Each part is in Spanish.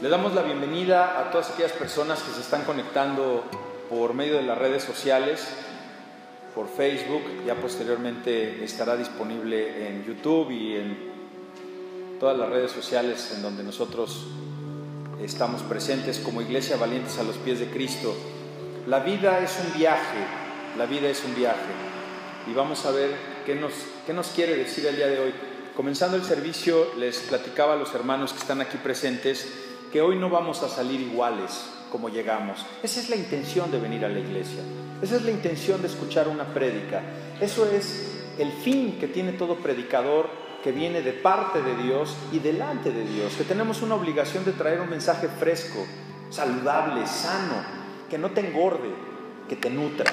Le damos la bienvenida a todas aquellas personas que se están conectando por medio de las redes sociales, por Facebook, ya posteriormente estará disponible en YouTube y en todas las redes sociales en donde nosotros estamos presentes como Iglesia Valientes a los pies de Cristo. La vida es un viaje, la vida es un viaje. Y vamos a ver qué nos, qué nos quiere decir el día de hoy. Comenzando el servicio, les platicaba a los hermanos que están aquí presentes que hoy no vamos a salir iguales como llegamos. Esa es la intención de venir a la iglesia. Esa es la intención de escuchar una prédica. Eso es el fin que tiene todo predicador que viene de parte de Dios y delante de Dios. Que tenemos una obligación de traer un mensaje fresco, saludable, sano, que no te engorde, que te nutra.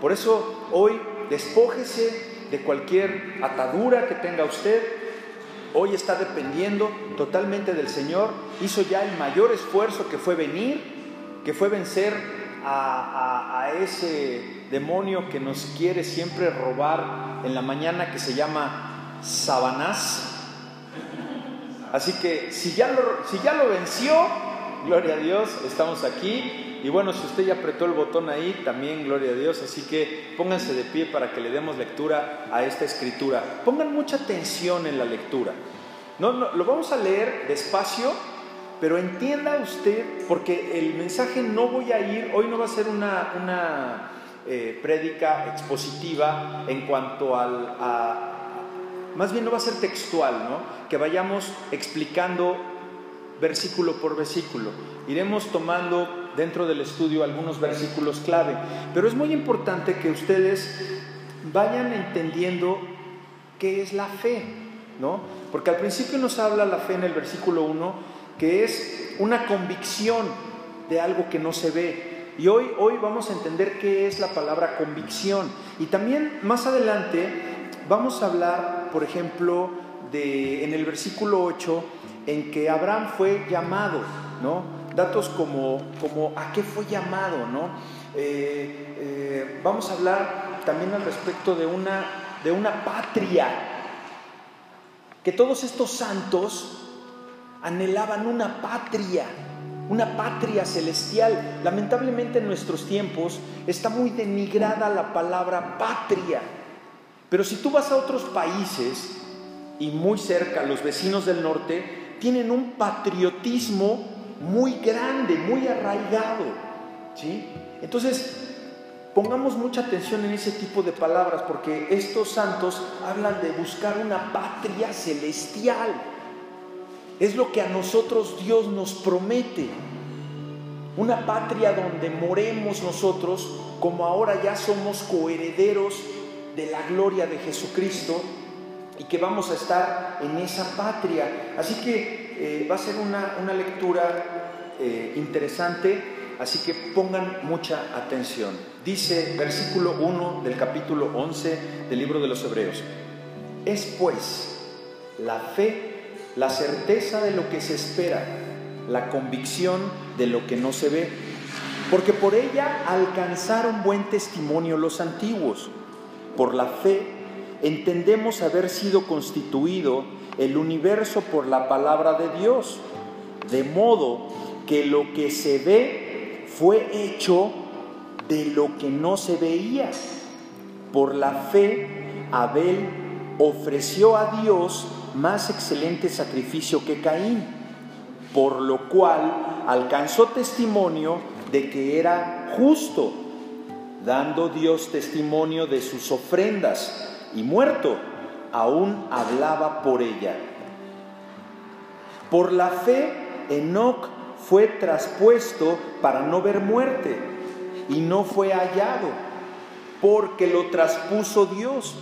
Por eso hoy despójese de cualquier atadura que tenga usted, hoy está dependiendo totalmente del Señor, hizo ya el mayor esfuerzo que fue venir, que fue vencer a, ese demonio que nos quiere siempre robar en la mañana que se llama Sabanás. Así que si ya lo, si ya lo venció, gloria a Dios, estamos aquí. Y bueno, si usted ya apretó el botón ahí, también gloria a Dios. Así que pónganse de pie para que le demos lectura a esta escritura. Pongan mucha atención en la lectura. No, lo vamos a leer despacio, pero entienda usted, porque el mensaje no voy a ir, hoy no va a ser una, una eh, prédica expositiva en cuanto al, a, más bien no va a ser textual, ¿no? Que vayamos explicando versículo por versículo. Iremos tomando dentro del estudio algunos versículos clave, pero es muy importante que ustedes vayan entendiendo qué es la fe, ¿no? Porque al principio nos habla la fe en el versículo 1, que es una convicción de algo que no se ve. Y hoy, hoy vamos a entender qué es la palabra convicción. Y también más adelante vamos a hablar, por ejemplo, de, en el versículo 8, en que Abraham fue llamado, ¿no? Datos como, como a qué fue llamado, ¿no? Eh, eh, vamos a hablar también al respecto de una, de una patria, que todos estos santos anhelaban una patria, una patria celestial. Lamentablemente en nuestros tiempos está muy denigrada la palabra patria, pero si tú vas a otros países y muy cerca, los vecinos del norte, tienen un patriotismo muy grande, muy arraigado. ¿sí? Entonces, pongamos mucha atención en ese tipo de palabras porque estos santos hablan de buscar una patria celestial. Es lo que a nosotros Dios nos promete. Una patria donde moremos nosotros como ahora ya somos coherederos de la gloria de Jesucristo y que vamos a estar en esa patria. Así que eh, va a ser una, lectura eh, interesante, así que pongan mucha atención. Dice versículo 1 del capítulo 11 del libro de los Hebreos, es pues la fe, la certeza de lo que se espera, la convicción de lo que no se ve, porque por ella alcanzaron buen testimonio los antiguos. Por la fe entendemos haber sido constituido el universo por la palabra de Dios, de modo que lo que se ve fue hecho de lo que no se veía. Por la fe, Abel ofreció a Dios más excelente sacrificio que Caín, por lo cual alcanzó testimonio de que era justo, dando Dios testimonio de sus ofrendas y muerto, aún hablaba por ella. Por la fe, Enoc fue traspuesto para no ver muerte y no fue hallado, porque lo traspuso Dios.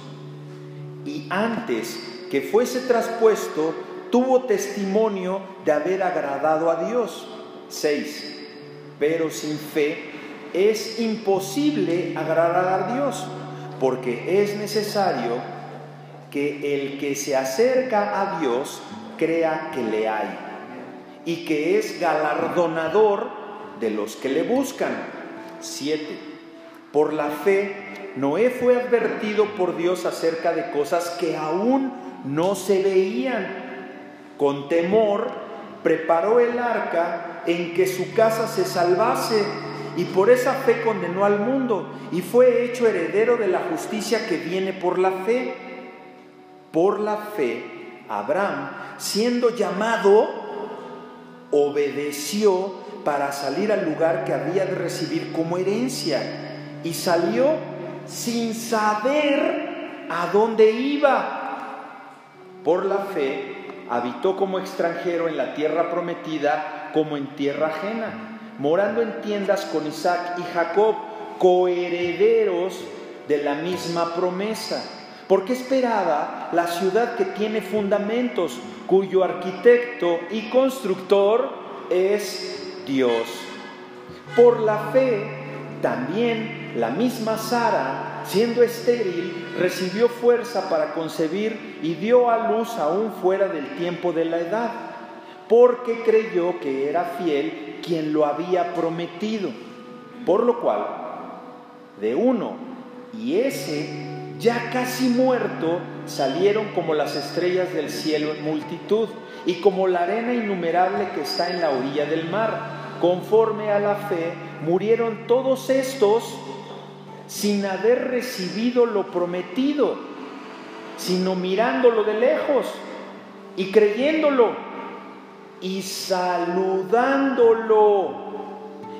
Y antes que fuese traspuesto, tuvo testimonio de haber agradado a Dios. 6. Pero sin fe es imposible agradar a Dios porque es necesario que el que se acerca a Dios crea que le hay y que es galardonador de los que le buscan. 7. Por la fe, Noé fue advertido por Dios acerca de cosas que aún no se veían. Con temor preparó el arca en que su casa se salvase y por esa fe condenó al mundo y fue hecho heredero de la justicia que viene por la fe. Por la fe, Abraham, siendo llamado, obedeció para salir al lugar que había de recibir como herencia y salió sin saber a dónde iba. Por la fe, habitó como extranjero en la tierra prometida como en tierra ajena, morando en tiendas con Isaac y Jacob, coherederos de la misma promesa, porque esperaba la ciudad que tiene fundamentos, cuyo arquitecto y constructor es Dios. Por la fe, también la misma Sara siendo estéril, recibió fuerza para concebir y dio a luz aún fuera del tiempo de la edad, porque creyó que era fiel quien lo había prometido. Por lo cual, de uno y ese ya casi muerto, salieron como las estrellas del cielo en multitud y como la arena innumerable que está en la orilla del mar. Conforme a la fe, murieron todos estos sin haber recibido lo prometido, sino mirándolo de lejos y creyéndolo y saludándolo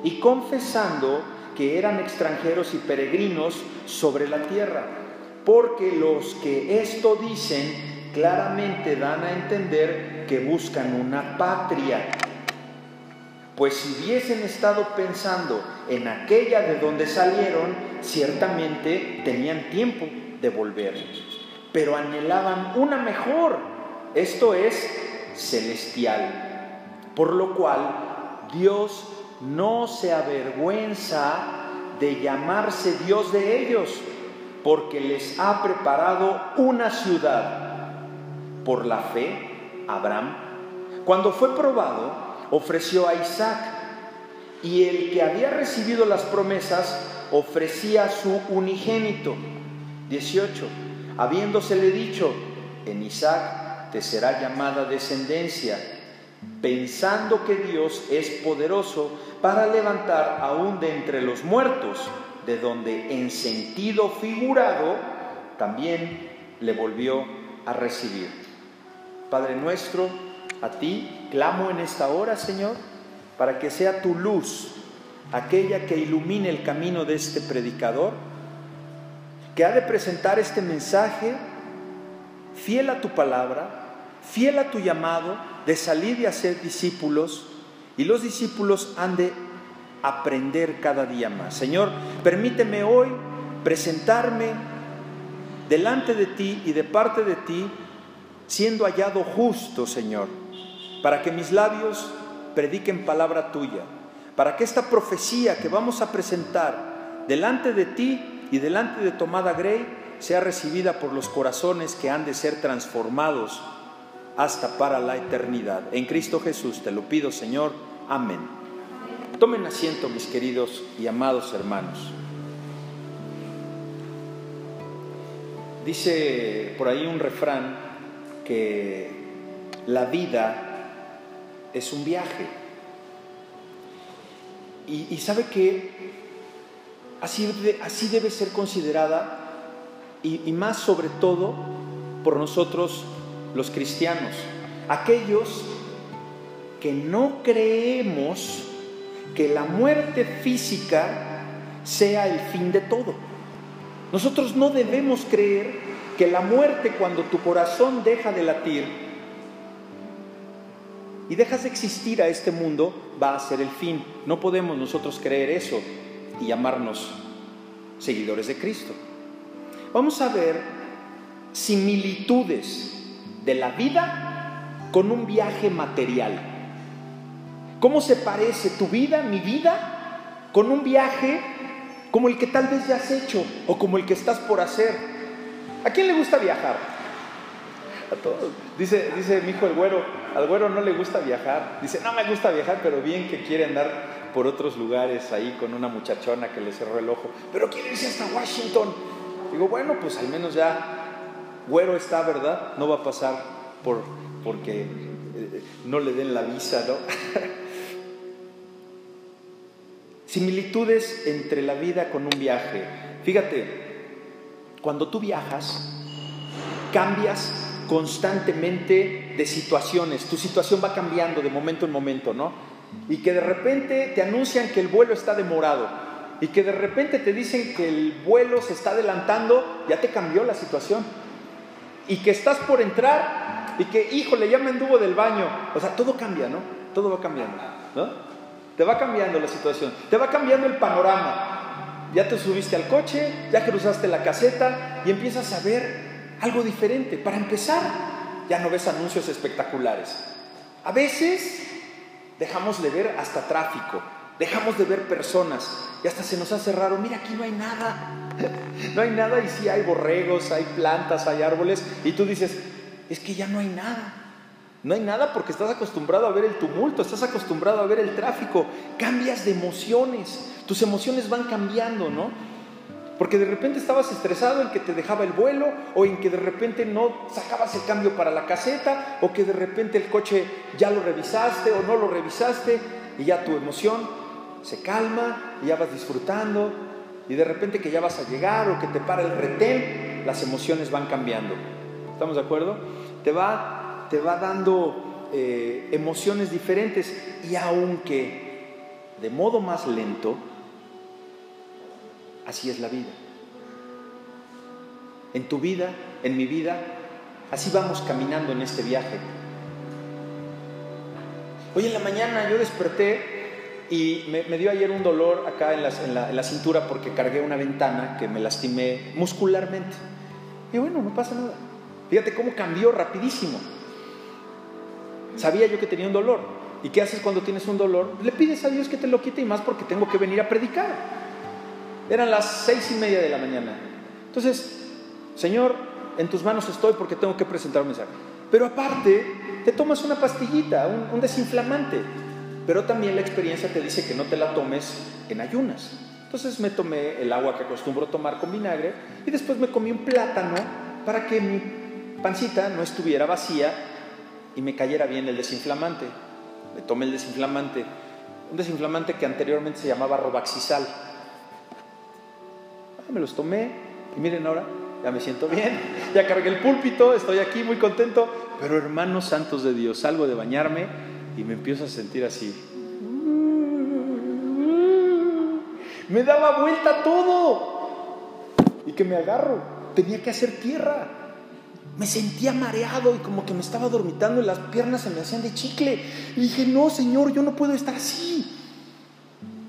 y confesando que eran extranjeros y peregrinos sobre la tierra, porque los que esto dicen claramente dan a entender que buscan una patria. Pues si hubiesen estado pensando en aquella de donde salieron, ciertamente tenían tiempo de volver, pero anhelaban una mejor, esto es celestial, por lo cual Dios no se avergüenza de llamarse Dios de ellos, porque les ha preparado una ciudad. Por la fe, Abraham, cuando fue probado, ofreció a Isaac y el que había recibido las promesas ofrecía su unigénito. 18. Habiéndosele dicho, en Isaac te será llamada descendencia, pensando que Dios es poderoso para levantar aún de entre los muertos, de donde en sentido figurado también le volvió a recibir. Padre nuestro, a ti clamo en esta hora, Señor, para que sea tu luz aquella que ilumine el camino de este predicador, que ha de presentar este mensaje fiel a tu palabra, fiel a tu llamado de salir y hacer discípulos, y los discípulos han de aprender cada día más. Señor, permíteme hoy presentarme delante de ti y de parte de ti, siendo hallado justo, Señor para que mis labios prediquen palabra tuya, para que esta profecía que vamos a presentar delante de ti y delante de Tomada Grey sea recibida por los corazones que han de ser transformados hasta para la eternidad. En Cristo Jesús te lo pido, Señor. Amén. Tomen asiento, mis queridos y amados hermanos. Dice por ahí un refrán que la vida es un viaje. Y, sabe que así, así debe ser considerada y, y más sobre todo por nosotros los cristianos, aquellos que no creemos que la muerte física sea el fin de todo. Nosotros no debemos creer que la muerte cuando tu corazón deja de latir y dejas de existir a este mundo, va a ser el fin. No podemos nosotros creer eso y llamarnos seguidores de Cristo. Vamos a ver similitudes de la vida con un viaje material. ¿Cómo se parece tu vida, mi vida, con un viaje como el que tal vez ya has hecho o como el que estás por hacer? ¿A quién le gusta viajar? A todos. Dice, dice mi hijo el güero, al güero no le gusta viajar. Dice, no me gusta viajar, pero bien que quiere andar por otros lugares ahí con una muchachona que le cerró el ojo. Pero quiere irse hasta Washington. Digo, bueno, pues al menos ya güero está, ¿verdad? No va a pasar por, porque no le den la visa, ¿no? Similitudes entre la vida con un viaje. Fíjate, cuando tú viajas, cambias constantemente de situaciones, tu situación va cambiando de momento en momento, ¿no? Y que de repente te anuncian que el vuelo está demorado y que de repente te dicen que el vuelo se está adelantando, ya te cambió la situación. Y que estás por entrar y que, híjole, ya me anduvo del baño. O sea, todo cambia, ¿no? Todo va cambiando, ¿no? Te va cambiando la situación, te va cambiando el panorama. Ya te subiste al coche, ya cruzaste la caseta y empiezas a ver algo diferente. Para empezar, ya no ves anuncios espectaculares. A veces dejamos de ver hasta tráfico, dejamos de ver personas y hasta se nos hace raro, mira, aquí no hay nada. No hay nada y sí hay borregos, hay plantas, hay árboles y tú dices, es que ya no hay nada. No hay nada porque estás acostumbrado a ver el tumulto, estás acostumbrado a ver el tráfico, cambias de emociones, tus emociones van cambiando, ¿no? Porque de repente estabas estresado en que te dejaba el vuelo, o en que de repente no sacabas el cambio para la caseta, o que de repente el coche ya lo revisaste o no lo revisaste, y ya tu emoción se calma, y ya vas disfrutando, y de repente que ya vas a llegar o que te para el retén, las emociones van cambiando. ¿Estamos de acuerdo? Te va, te va dando eh, emociones diferentes, y aunque de modo más lento, Así es la vida. En tu vida, en mi vida, así vamos caminando en este viaje. Hoy en la mañana yo desperté y me, dio ayer un dolor acá en la, cintura porque cargué una ventana que me lastimé muscularmente. Y bueno, no pasa nada. Fíjate cómo cambió rapidísimo. Sabía yo que tenía un dolor. ¿Y qué haces cuando tienes un dolor? Le pides a Dios que te lo quite y más porque tengo que venir a predicar. Eran las seis y media de la mañana. Entonces, Señor, en tus manos estoy porque tengo que presentar un mensaje. Pero aparte, te tomas una pastillita, un, desinflamante. Pero también la experiencia te dice que no te la tomes en ayunas. Entonces me tomé el agua que acostumbro tomar con vinagre y después me comí un plátano para que mi pancita no estuviera vacía y me cayera bien el desinflamante. Me tomé el desinflamante, un desinflamante que anteriormente se llamaba Robaxisal me los tomé y miren ahora, ya me siento bien, ya cargué el púlpito, estoy aquí muy contento, pero hermanos santos de Dios, salgo de bañarme y me empiezo a sentir así. Me daba vuelta todo. Y que me agarro, tenía que hacer tierra. Me sentía mareado y como que me estaba dormitando y las piernas se me hacían de chicle. Y dije, no, Señor, yo no puedo estar así.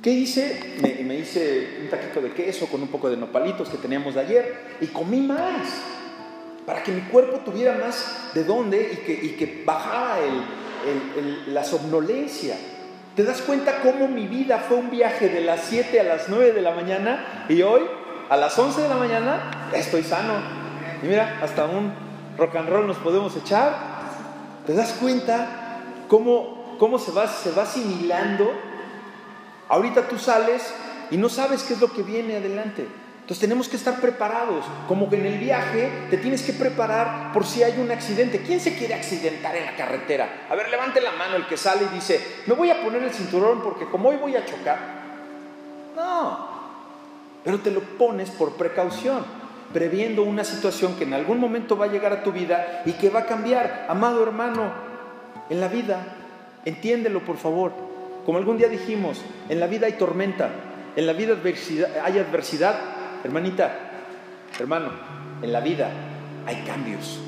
¿Qué hice? Me, me, hice un taquito de queso con un poco de nopalitos que teníamos de ayer y comí más para que mi cuerpo tuviera más de dónde y que, y que bajara el, la somnolencia. ¿Te das cuenta cómo mi vida fue un viaje de las 7 a las 9 de la mañana y hoy a las 11 de la mañana estoy sano? Y mira, hasta un rock and roll nos podemos echar. ¿Te das cuenta cómo, cómo se, va, se va asimilando Ahorita tú sales y no sabes qué es lo que viene adelante. Entonces tenemos que estar preparados, como que en el viaje te tienes que preparar por si hay un accidente. ¿Quién se quiere accidentar en la carretera? A ver, levante la mano el que sale y dice, me voy a poner el cinturón porque como hoy voy a chocar. No, pero te lo pones por precaución, previendo una situación que en algún momento va a llegar a tu vida y que va a cambiar. Amado hermano, en la vida, entiéndelo por favor. Como algún día dijimos, en la vida hay tormenta, en la vida hay adversidad. Hermanita, hermano, en la vida hay cambios.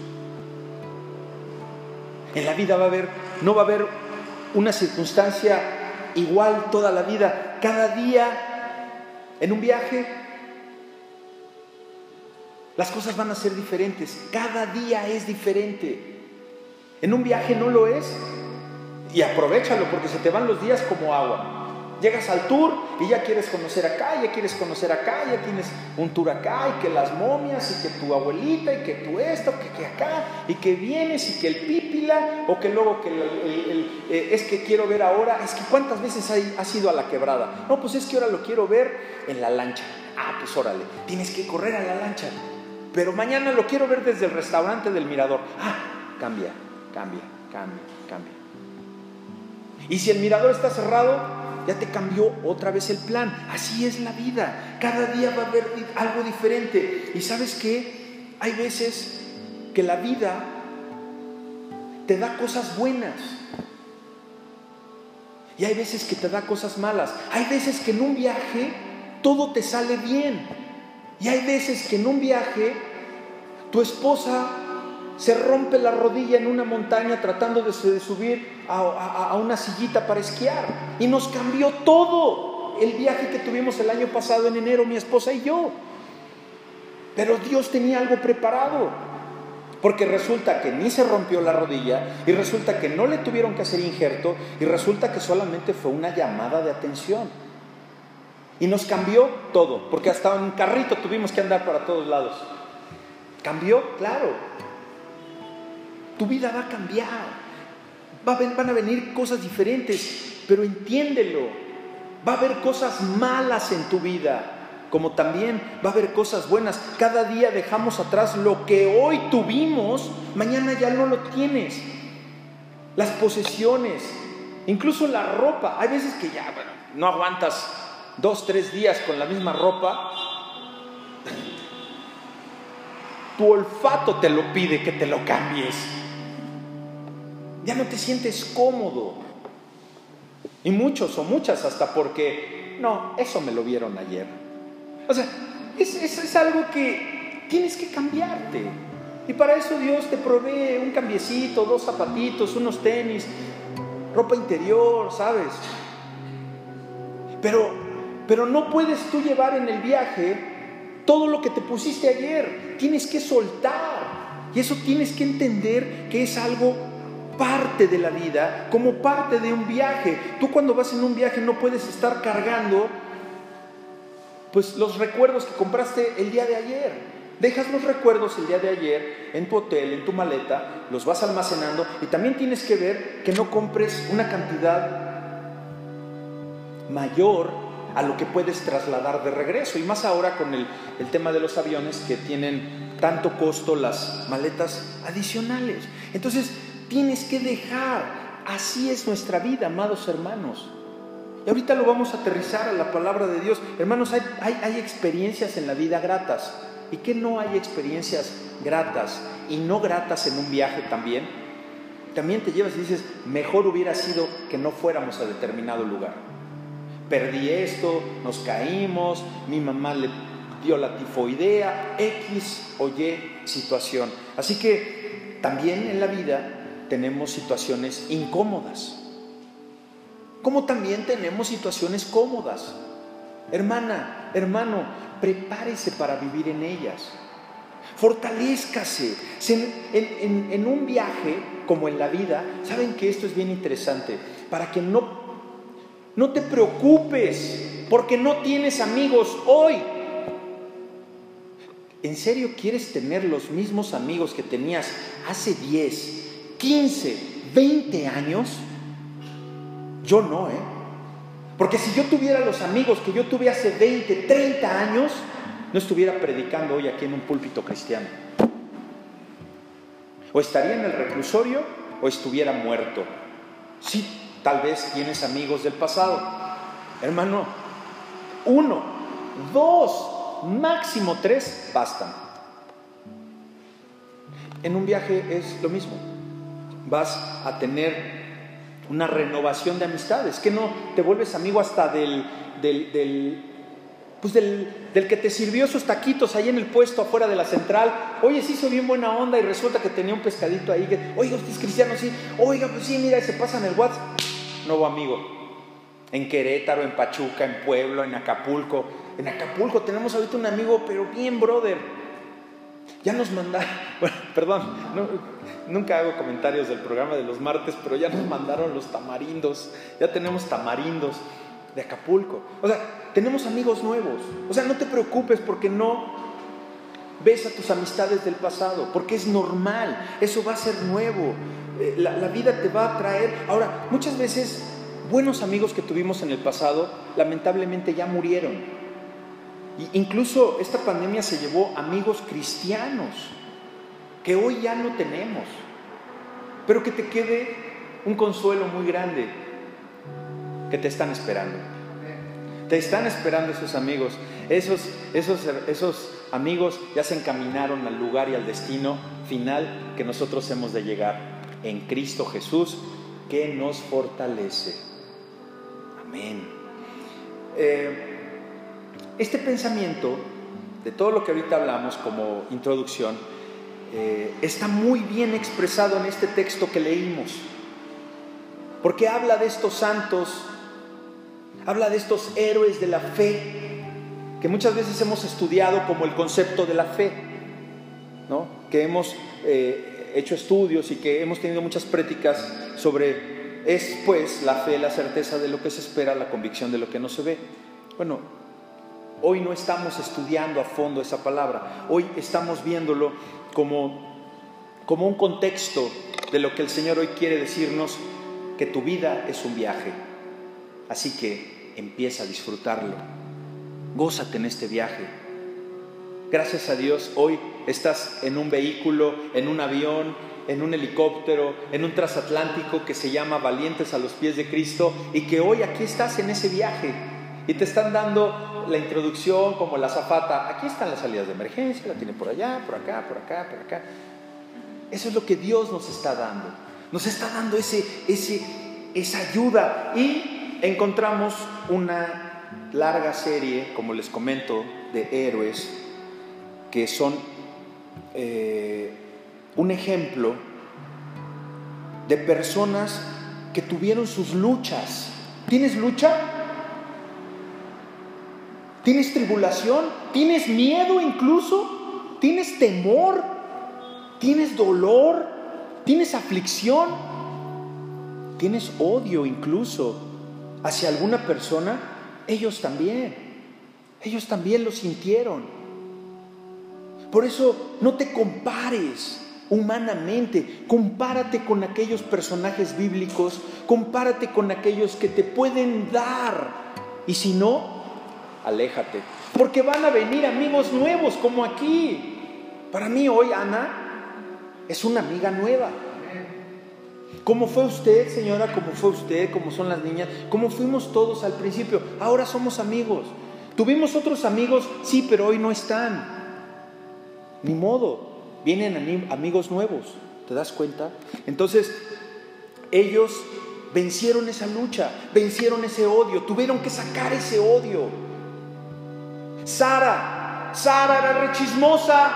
En la vida va a haber, no va a haber una circunstancia igual toda la vida. Cada día, en un viaje, las cosas van a ser diferentes. Cada día es diferente. En un viaje no lo es, y aprovechalo porque se te van los días como agua. Llegas al tour y ya quieres conocer acá, ya quieres conocer acá, ya tienes un tour acá y que las momias y que tu abuelita y que tú esto, que, que acá y que vienes y que el pípila o que luego que eh, es que quiero ver ahora, es que cuántas veces has ido a la quebrada. No, pues es que ahora lo quiero ver en la lancha. Ah, pues órale, tienes que correr a la lancha. Pero mañana lo quiero ver desde el restaurante del mirador. Ah, cambia, cambia, cambia, cambia. Y si el mirador está cerrado, ya te cambió otra vez el plan. Así es la vida. Cada día va a haber algo diferente. Y sabes qué? Hay veces que la vida te da cosas buenas. Y hay veces que te da cosas malas. Hay veces que en un viaje todo te sale bien. Y hay veces que en un viaje tu esposa se rompe la rodilla en una montaña tratando de, subir a, una sillita para esquiar. Y nos cambió todo el viaje que tuvimos el año pasado en enero, mi esposa y yo. Pero Dios tenía algo preparado. Porque resulta que ni se rompió la rodilla y resulta que no le tuvieron que hacer injerto y resulta que solamente fue una llamada de atención. Y nos cambió todo, porque hasta en carrito tuvimos que andar para todos lados. Cambió, claro. Tu vida va a cambiar. van a venir cosas diferentes, pero entiéndelo. Va a haber cosas malas en tu vida como también va a haber cosas buenas. Cada día dejamos atrás lo que hoy tuvimos, mañana ya no lo tienes. Las posesiones, incluso la ropa. Hay veces que ya, bueno, no aguantas dos, tres días con la misma ropa. Tu olfato te lo pide que te lo cambies. Ya no te sientes cómodo. Y muchos o muchas hasta porque, no, eso me lo vieron ayer. O sea, es, es, algo que tienes que cambiarte. Y para eso Dios te provee un cambiecito, dos zapatitos, unos tenis, ropa interior, ¿sabes? Pero, pero no puedes tú llevar en el viaje todo lo que te pusiste ayer. Tienes que soltar. Y eso tienes que entender que es algo parte de la vida, como parte de un viaje. Tú cuando vas en un viaje no puedes estar cargando pues los recuerdos que compraste el día de ayer. Dejas los recuerdos el día de ayer en tu hotel, en tu maleta, los vas almacenando y también tienes que ver que no compres una cantidad mayor a lo que puedes trasladar de regreso. Y más ahora con el, el tema de los aviones que tienen tanto costo las maletas adicionales. Entonces tienes que dejar. Así es nuestra vida, amados hermanos. Y ahorita lo vamos a aterrizar a la palabra de Dios. Hermanos, hay, experiencias en la vida gratas. ¿Y qué no hay experiencias gratas y no gratas en un viaje también? También te llevas y dices, mejor hubiera sido que no fuéramos a determinado lugar. Perdí esto, nos caímos, mi mamá le dio la tifoidea, X o Y situación. Así que también en la vida tenemos situaciones incómodas como también tenemos situaciones cómodas. Hermana, hermano, prepárese para vivir en ellas. Fortalezcase. En, en, un viaje, como en la vida, saben que esto es bien interesante, para que no, no te preocupes, porque no tienes amigos hoy. ¿En serio quieres tener los mismos amigos que tenías hace 10, 15, 20 años? Yo no, ¿eh? Porque si yo tuviera los amigos que yo tuve hace 20, 30 años, no estuviera predicando hoy aquí en un púlpito cristiano. O estaría en el reclusorio o estuviera muerto. Sí, tal vez tienes amigos del pasado. Hermano, uno, dos, máximo tres, bastan. En un viaje es lo mismo. Vas a tener una renovación de amistades, que no te vuelves amigo hasta del, del, pues del, que te sirvió sus taquitos ahí en el puesto afuera de la central. Oye, se hizo bien buena onda y resulta que tenía un pescadito ahí. Oiga, usted es cristiano, sí. Oiga, pues sí, mira, se pasa en el WhatsApp. Nuevo amigo. En Querétaro, en Pachuca, en Pueblo, en Acapulco. En Acapulco tenemos ahorita un amigo, pero bien brother. Ya nos mandaron, bueno, perdón, Nunca hago comentarios del programa de los martes, pero ya nos mandaron los tamarindos, ya tenemos tamarindos de Acapulco. O sea, tenemos amigos nuevos. O sea, no te preocupes porque no ves a tus amistades del pasado, porque es normal, eso va a ser nuevo. Eh, la, la vida te va a traer. Ahora, muchas veces buenos amigos que tuvimos en el pasado, lamentablemente ya murieron. Incluso esta pandemia se llevó amigos cristianos que hoy ya no tenemos, pero que te quede un consuelo muy grande. que te están esperando. Te están esperando esos amigos. Esos, esos, esos amigos ya se encaminaron al lugar y al destino final que nosotros hemos de llegar en Cristo Jesús, que nos fortalece. Amén. Eh, este pensamiento, de todo lo que ahorita hablamos como introducción, eh, está muy bien expresado en este texto que leímos, porque habla de estos santos, habla de estos héroes de la fe, que muchas veces hemos estudiado como el concepto de la fe, ¿no? que hemos eh, hecho estudios y que hemos tenido muchas prácticas sobre, es pues la fe, la certeza de lo que se espera, la convicción de lo que no se ve. Bueno, hoy no estamos estudiando a fondo esa palabra, hoy estamos viéndolo como, como un contexto de lo que el Señor hoy quiere decirnos, que tu vida es un viaje. Así que empieza a disfrutarlo. Gózate en este viaje. Gracias a Dios, hoy estás en un vehículo, en un avión, en un helicóptero, en un transatlántico que se llama Valientes a los pies de Cristo y que hoy aquí estás en ese viaje y te están dando la introducción como la zafata. Aquí están las salidas de emergencia, la tiene por allá, por acá, por acá, por acá. Eso es lo que Dios nos está dando. Nos está dando ese, ese, esa ayuda y encontramos una larga serie, como les comento, de héroes que son eh, un ejemplo de personas que tuvieron sus luchas. ¿Tienes lucha? ¿Tienes tribulación? ¿Tienes miedo incluso? ¿Tienes temor? ¿Tienes dolor? ¿Tienes aflicción? ¿Tienes odio incluso hacia alguna persona? Ellos también. Ellos también lo sintieron. Por eso no te compares humanamente, compárate con aquellos personajes bíblicos, compárate con aquellos que te pueden dar. Y si no, aléjate. Porque van a venir amigos nuevos como aquí. Para mí hoy Ana es una amiga nueva. ¿Cómo fue usted, señora? ¿Cómo fue usted? ¿Cómo son las niñas? ¿Cómo fuimos todos al principio? Ahora somos amigos. Tuvimos otros amigos, sí, pero hoy no están. Ni modo. Vienen amigos nuevos. ¿Te das cuenta? Entonces, ellos vencieron esa lucha, vencieron ese odio, tuvieron que sacar ese odio. Sara, Sara era rechismosa,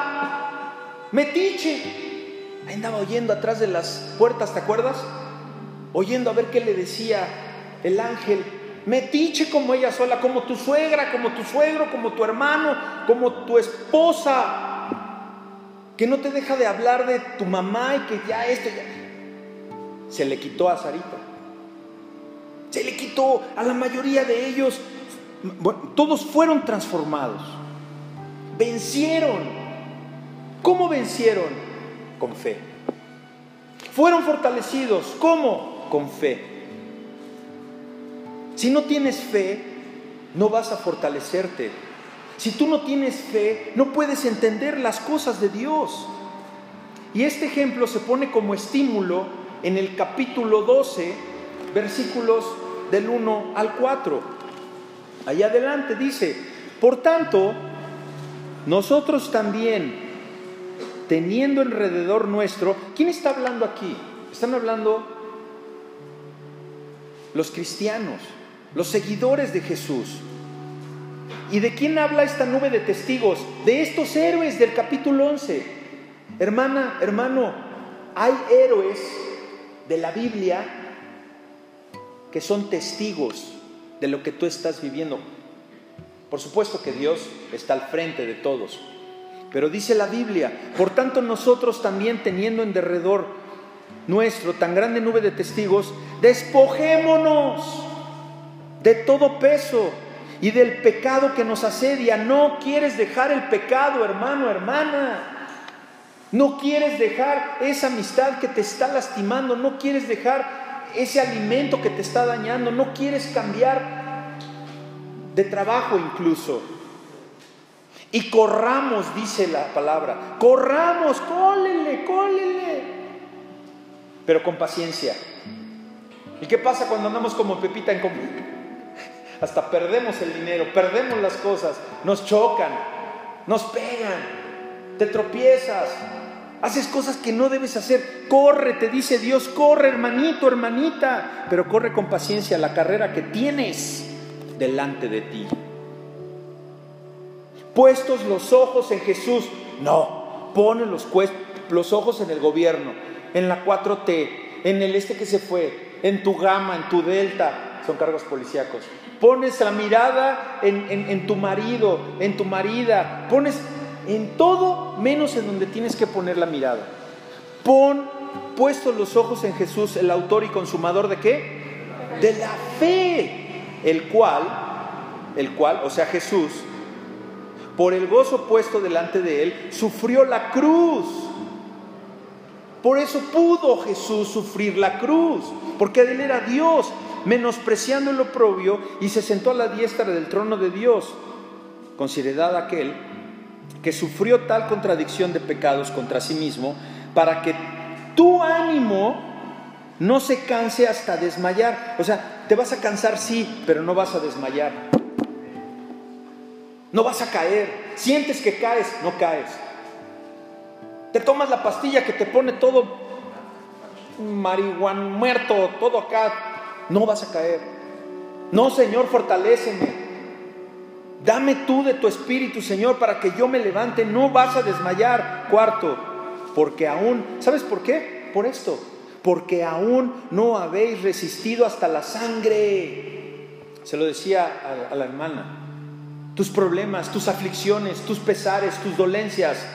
metiche. Andaba oyendo atrás de las puertas, ¿te acuerdas? Oyendo a ver qué le decía el ángel. Metiche como ella sola, como tu suegra, como tu suegro, como tu hermano, como tu esposa. Que no te deja de hablar de tu mamá y que ya esto ya. Se le quitó a Sarita. Se le quitó a la mayoría de ellos todos fueron transformados, vencieron. ¿Cómo vencieron? Con fe. Fueron fortalecidos. ¿Cómo? Con fe. Si no tienes fe, no vas a fortalecerte. Si tú no tienes fe, no puedes entender las cosas de Dios. Y este ejemplo se pone como estímulo en el capítulo 12, versículos del 1 al 4. Allá adelante dice, por tanto, nosotros también, teniendo alrededor nuestro, ¿quién está hablando aquí? Están hablando los cristianos, los seguidores de Jesús. ¿Y de quién habla esta nube de testigos? De estos héroes del capítulo 11. Hermana, hermano, hay héroes de la Biblia que son testigos de lo que tú estás viviendo. Por supuesto que Dios está al frente de todos, pero dice la Biblia, por tanto nosotros también teniendo en derredor nuestro tan grande nube de testigos, despojémonos de todo peso y del pecado que nos asedia. No quieres dejar el pecado, hermano, hermana. No quieres dejar esa amistad que te está lastimando, no quieres dejar ese alimento que te está dañando, no quieres cambiar de trabajo incluso. Y corramos, dice la palabra, corramos, cólele, cólele, pero con paciencia. ¿Y qué pasa cuando andamos como Pepita en Hasta perdemos el dinero, perdemos las cosas, nos chocan, nos pegan, te tropiezas, haces cosas que no debes hacer. Corre, te dice Dios, corre hermanito, hermanita, pero corre con paciencia la carrera que tienes delante de ti. Puestos los ojos en Jesús, no, pone los, ojos en el gobierno, en la 4T, en el este que se fue, en tu gama, en tu delta, son cargos policíacos. Pones la mirada en, en tu marido, en tu marida, pones en todo menos en donde tienes que poner la mirada. Pon puestos los ojos en Jesús, el autor y consumador de qué? De la fe, el cual, el cual, o sea Jesús, por el gozo puesto delante de él, sufrió la cruz. Por eso pudo Jesús sufrir la cruz, porque él era Dios, menospreciando el oprobio, y se sentó a la diestra del trono de Dios. Considerad aquel que sufrió tal contradicción de pecados contra sí mismo, para que tu ánimo no se canse hasta desmayar. O sea, te vas a cansar sí, pero no vas a desmayar. No vas a caer. Sientes que caes, no caes. Te tomas la pastilla que te pone todo marihuana muerto, todo acá. No vas a caer. No, Señor, fortaléceme. Dame tú de tu espíritu, Señor, para que yo me levante. No vas a desmayar. Cuarto, porque aún, ¿sabes por qué? Por esto. Porque aún no habéis resistido hasta la sangre. Se lo decía a, la hermana. Tus problemas, tus aflicciones, tus pesares, tus dolencias,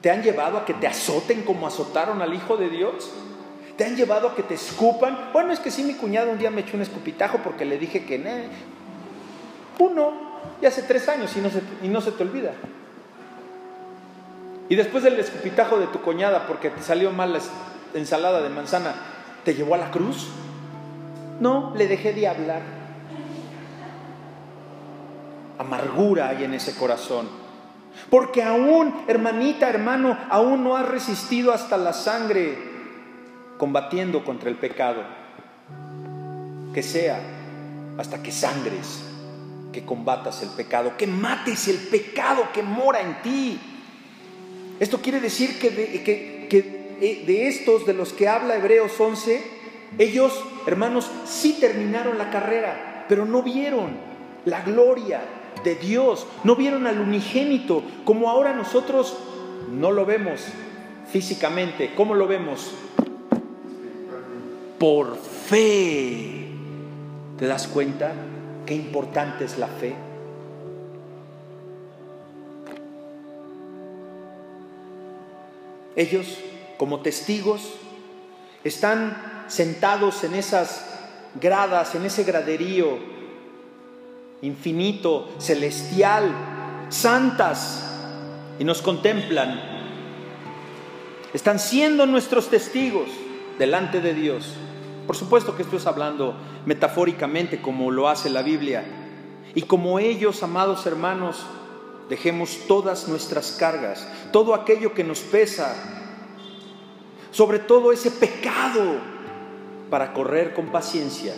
¿te han llevado a que te azoten como azotaron al Hijo de Dios? ¿Te han llevado a que te escupan? Bueno, es que sí, mi cuñado un día me echó un escupitajo porque le dije que. Uno, y hace tres años y no, se, y no se te olvida. Y después del escupitajo de tu cuñada porque te salió mal la ensalada de manzana, ¿te llevó a la cruz? No, le dejé de hablar. Amargura hay en ese corazón. Porque aún, hermanita, hermano, aún no has resistido hasta la sangre combatiendo contra el pecado. Que sea hasta que sangres que combatas el pecado, que mates el pecado que mora en ti. Esto quiere decir que de, eh, estos de los que habla Hebreos 11, ellos, hermanos, sí terminaron la carrera, pero no vieron la gloria de Dios, no vieron al unigénito, como ahora nosotros no lo vemos físicamente. ¿Cómo lo vemos? Por fe. ¿Te das cuenta? Qué importante es la fe. Ellos, como testigos, están sentados en esas gradas, en ese graderío infinito, celestial, santas, y nos contemplan. Están siendo nuestros testigos delante de Dios. Por supuesto que esto es hablando metafóricamente como lo hace la Biblia. Y como ellos, amados hermanos, dejemos todas nuestras cargas, todo aquello que nos pesa, sobre todo ese pecado, para correr con paciencia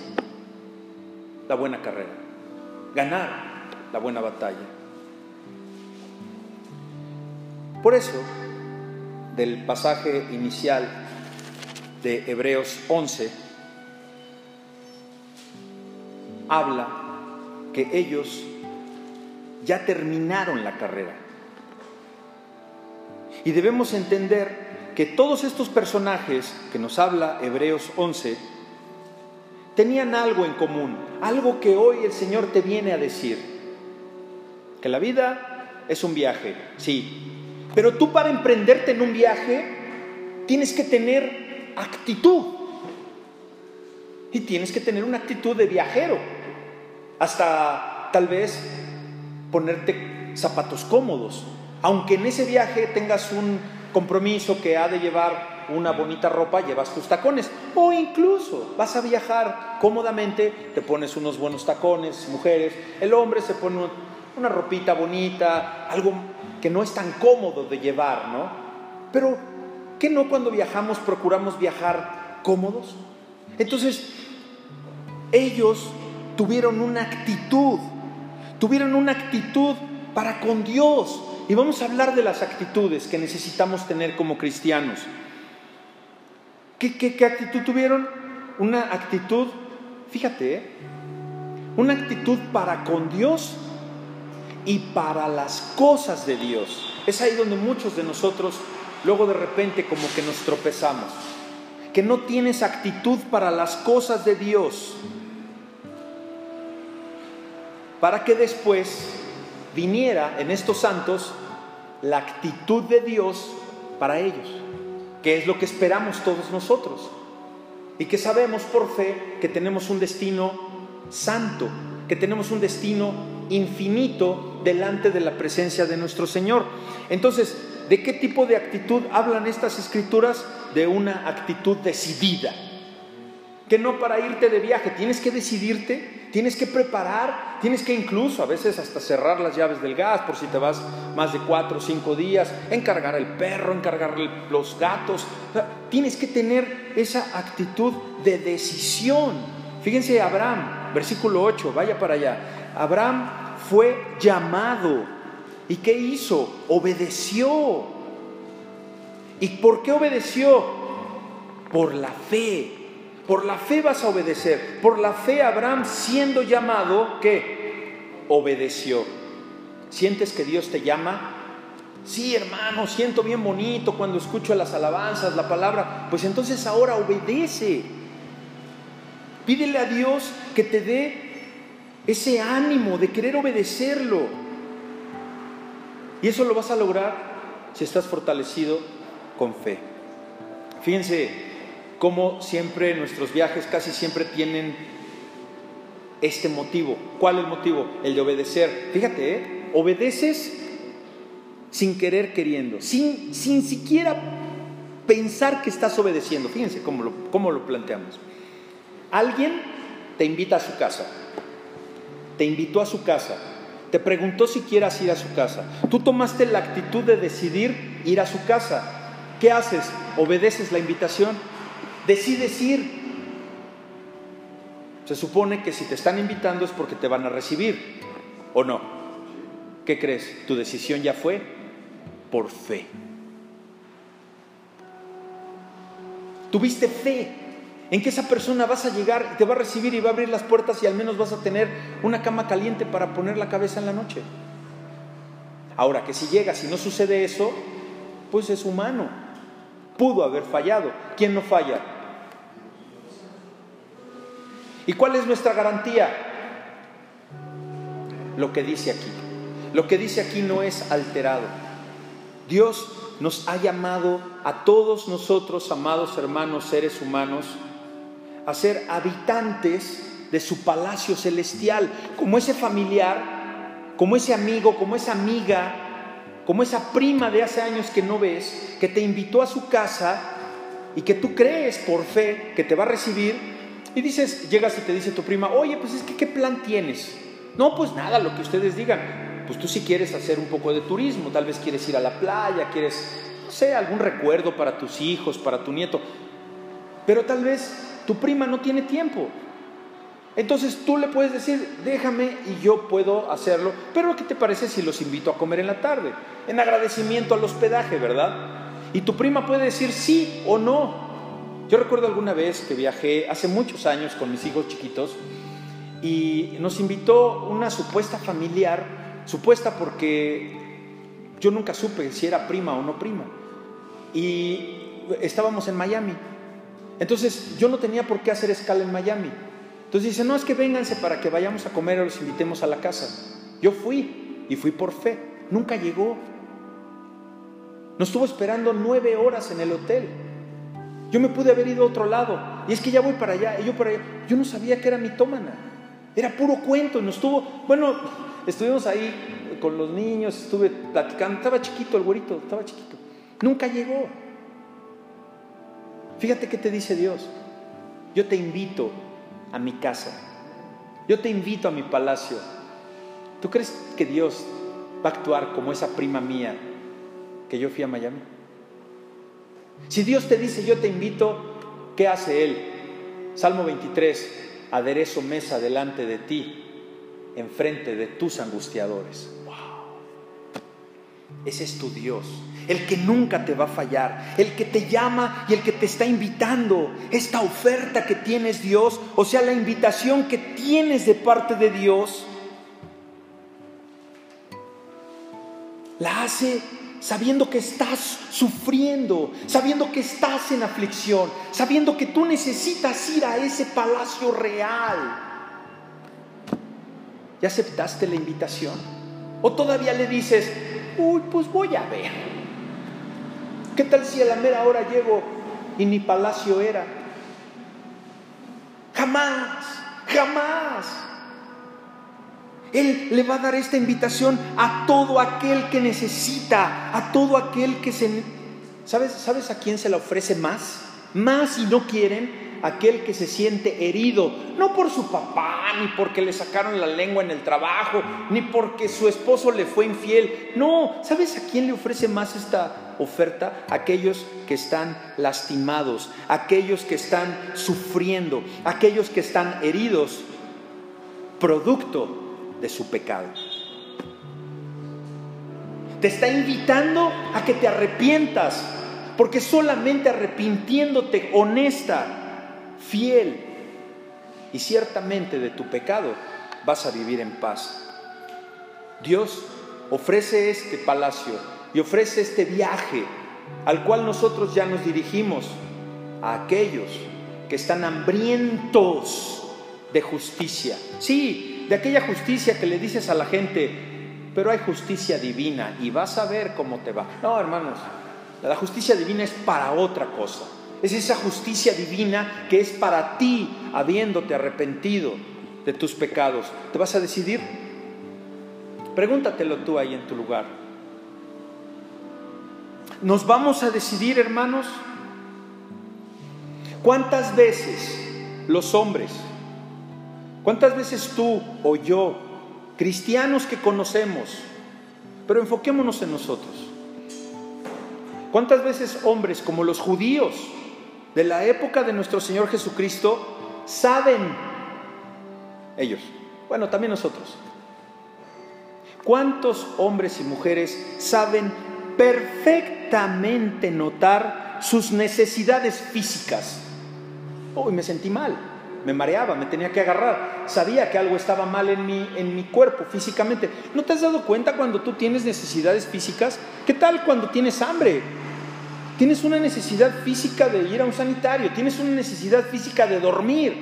la buena carrera, ganar la buena batalla. Por eso, del pasaje inicial de Hebreos 11, habla que ellos ya terminaron la carrera. Y debemos entender que todos estos personajes que nos habla Hebreos 11 tenían algo en común, algo que hoy el Señor te viene a decir. Que la vida es un viaje, sí, pero tú para emprenderte en un viaje tienes que tener actitud y tienes que tener una actitud de viajero hasta tal vez ponerte zapatos cómodos, aunque en ese viaje tengas un compromiso que ha de llevar una bonita ropa, llevas tus tacones. O incluso vas a viajar cómodamente, te pones unos buenos tacones, mujeres, el hombre se pone una ropita bonita, algo que no es tan cómodo de llevar, ¿no? Pero, ¿qué no cuando viajamos procuramos viajar cómodos. Entonces, ellos tuvieron una actitud, tuvieron una actitud para con Dios. Y vamos a hablar de las actitudes que necesitamos tener como cristianos. ¿Qué, qué, actitud tuvieron? Una actitud, fíjate, ¿eh? una actitud para con Dios y para las cosas de Dios. Es ahí donde muchos de nosotros luego de repente como que nos tropezamos. Que no tienes actitud para las cosas de Dios. Para que después viniera en estos santos la actitud de Dios para ellos, que es lo que esperamos todos nosotros. Y que sabemos por fe que tenemos un destino santo, que tenemos un destino infinito delante de la presencia de nuestro Señor. Entonces, ¿de qué tipo de actitud hablan estas escrituras? De una actitud decidida. Que no para irte de viaje, tienes que decidirte, tienes que preparar, tienes que incluso a veces hasta cerrar las llaves del gas por si te vas más de cuatro o cinco días, encargar el perro, encargar los gatos. tienes que tener esa actitud de decisión. Fíjense Abraham, versículo 8, vaya para allá. Abraham fue llamado. ¿Y qué hizo? Obedeció. ¿Y por qué obedeció? Por la fe. Por la fe vas a obedecer. Por la fe Abraham siendo llamado, ¿qué? Obedeció. ¿Sientes que Dios te llama? Sí, hermano, siento bien bonito cuando escucho las alabanzas, la palabra. Pues entonces ahora obedece. Pídele a Dios que te dé ese ánimo de querer obedecerlo. Y eso lo vas a lograr si estás fortalecido con fe. Fíjense cómo siempre nuestros viajes casi siempre tienen este motivo. ¿Cuál es el motivo? El de obedecer. Fíjate, ¿eh? obedeces sin querer queriendo, sin, sin siquiera pensar que estás obedeciendo. Fíjense cómo lo, cómo lo planteamos. Alguien te invita a su casa te invitó a su casa, te preguntó si quieras ir a su casa. Tú tomaste la actitud de decidir ir a su casa. ¿Qué haces? ¿Obedeces la invitación? Decides ir. Se supone que si te están invitando es porque te van a recibir, ¿o no? ¿Qué crees? ¿Tu decisión ya fue? Por fe. Tuviste fe en que esa persona vas a llegar y te va a recibir y va a abrir las puertas y al menos vas a tener una cama caliente para poner la cabeza en la noche. Ahora, que si llega, si no sucede eso, pues es humano. Pudo haber fallado. ¿Quién no falla? ¿Y cuál es nuestra garantía? Lo que dice aquí. Lo que dice aquí no es alterado. Dios nos ha llamado a todos nosotros, amados hermanos, seres humanos, a ser habitantes de su palacio celestial, como ese familiar, como ese amigo, como esa amiga, como esa prima de hace años que no ves, que te invitó a su casa y que tú crees por fe que te va a recibir y dices, llegas y te dice tu prima, oye, pues es que ¿qué plan tienes? No, pues nada, lo que ustedes digan. Pues tú si quieres hacer un poco de turismo, tal vez quieres ir a la playa, quieres, no sé, algún recuerdo para tus hijos, para tu nieto. Pero tal vez tu prima no tiene tiempo. Entonces tú le puedes decir, déjame y yo puedo hacerlo, pero ¿qué te parece si los invito a comer en la tarde? En agradecimiento al hospedaje, ¿verdad? Y tu prima puede decir sí o no. Yo recuerdo alguna vez que viajé hace muchos años con mis hijos chiquitos y nos invitó una supuesta familiar, supuesta porque yo nunca supe si era prima o no prima. Y estábamos en Miami entonces yo no tenía por qué hacer escala en Miami. Entonces dice, no, es que vénganse para que vayamos a comer o los invitemos a la casa. Yo fui y fui por fe. Nunca llegó. Nos estuvo esperando nueve horas en el hotel. Yo me pude haber ido a otro lado. Y es que ya voy para allá y yo para allá. Yo no sabía que era mitómana. Era puro cuento. Nos estuvo, bueno, estuvimos ahí con los niños, estuve platicando. Estaba chiquito el güerito, estaba chiquito. Nunca llegó. Fíjate qué te dice Dios. Yo te invito a mi casa. Yo te invito a mi palacio. ¿Tú crees que Dios va a actuar como esa prima mía que yo fui a Miami? Si Dios te dice, yo te invito, ¿Qué hace Él? Salmo 23, aderezo mesa delante de ti, enfrente de tus angustiadores. Wow. Ese es tu Dios, el que nunca te va a fallar, el que te llama y el que te está invitando. Esta oferta que tienes Dios, o sea, la invitación que tienes de parte de Dios, la hace sabiendo que estás sufriendo, sabiendo que estás en aflicción, sabiendo que tú necesitas ir a ese palacio real. ¿Ya aceptaste la invitación? ¿O todavía le dices, uy, pues voy a ver? ¿Qué tal si a la mera hora llego y ni palacio era? Jamás, jamás. Él le va a dar esta invitación a todo aquel que necesita, a todo aquel que se... ¿Sabes, ¿Sabes a quién se la ofrece más? Más si no quieren, aquel que se siente herido, no por su papá, ni porque le sacaron la lengua en el trabajo, ni porque su esposo le fue infiel. No, ¿sabes a quién le ofrece más esta oferta? Aquellos que están lastimados, aquellos que están sufriendo, aquellos que están heridos, producto de su pecado. Te está invitando a que te arrepientas, porque solamente arrepintiéndote honesta, fiel y ciertamente de tu pecado, vas a vivir en paz. Dios ofrece este palacio y ofrece este viaje al cual nosotros ya nos dirigimos a aquellos que están hambrientos de justicia. Sí, de aquella justicia que le dices a la gente, pero hay justicia divina y vas a ver cómo te va. No, hermanos, la justicia divina es para otra cosa. Es esa justicia divina que es para ti, habiéndote arrepentido de tus pecados. ¿Te vas a decidir? Pregúntatelo tú ahí en tu lugar. ¿Nos vamos a decidir, hermanos? ¿Cuántas veces los hombres ¿Cuántas veces tú o yo, cristianos que conocemos, pero enfoquémonos en nosotros? ¿Cuántas veces hombres como los judíos de la época de nuestro Señor Jesucristo saben, ellos, bueno, también nosotros, cuántos hombres y mujeres saben perfectamente notar sus necesidades físicas? Hoy me sentí mal me mareaba, me tenía que agarrar, sabía que algo estaba mal en mi, en mi cuerpo físicamente. ¿No te has dado cuenta cuando tú tienes necesidades físicas? ¿Qué tal cuando tienes hambre? Tienes una necesidad física de ir a un sanitario, tienes una necesidad física de dormir,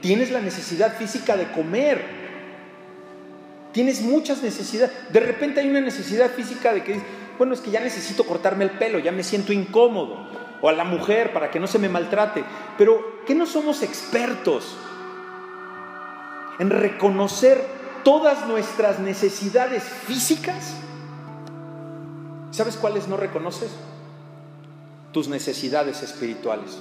tienes la necesidad física de comer, tienes muchas necesidades. De repente hay una necesidad física de que, bueno, es que ya necesito cortarme el pelo, ya me siento incómodo o a la mujer para que no se me maltrate. Pero ¿qué no somos expertos en reconocer todas nuestras necesidades físicas? ¿Sabes cuáles no reconoces? Tus necesidades espirituales.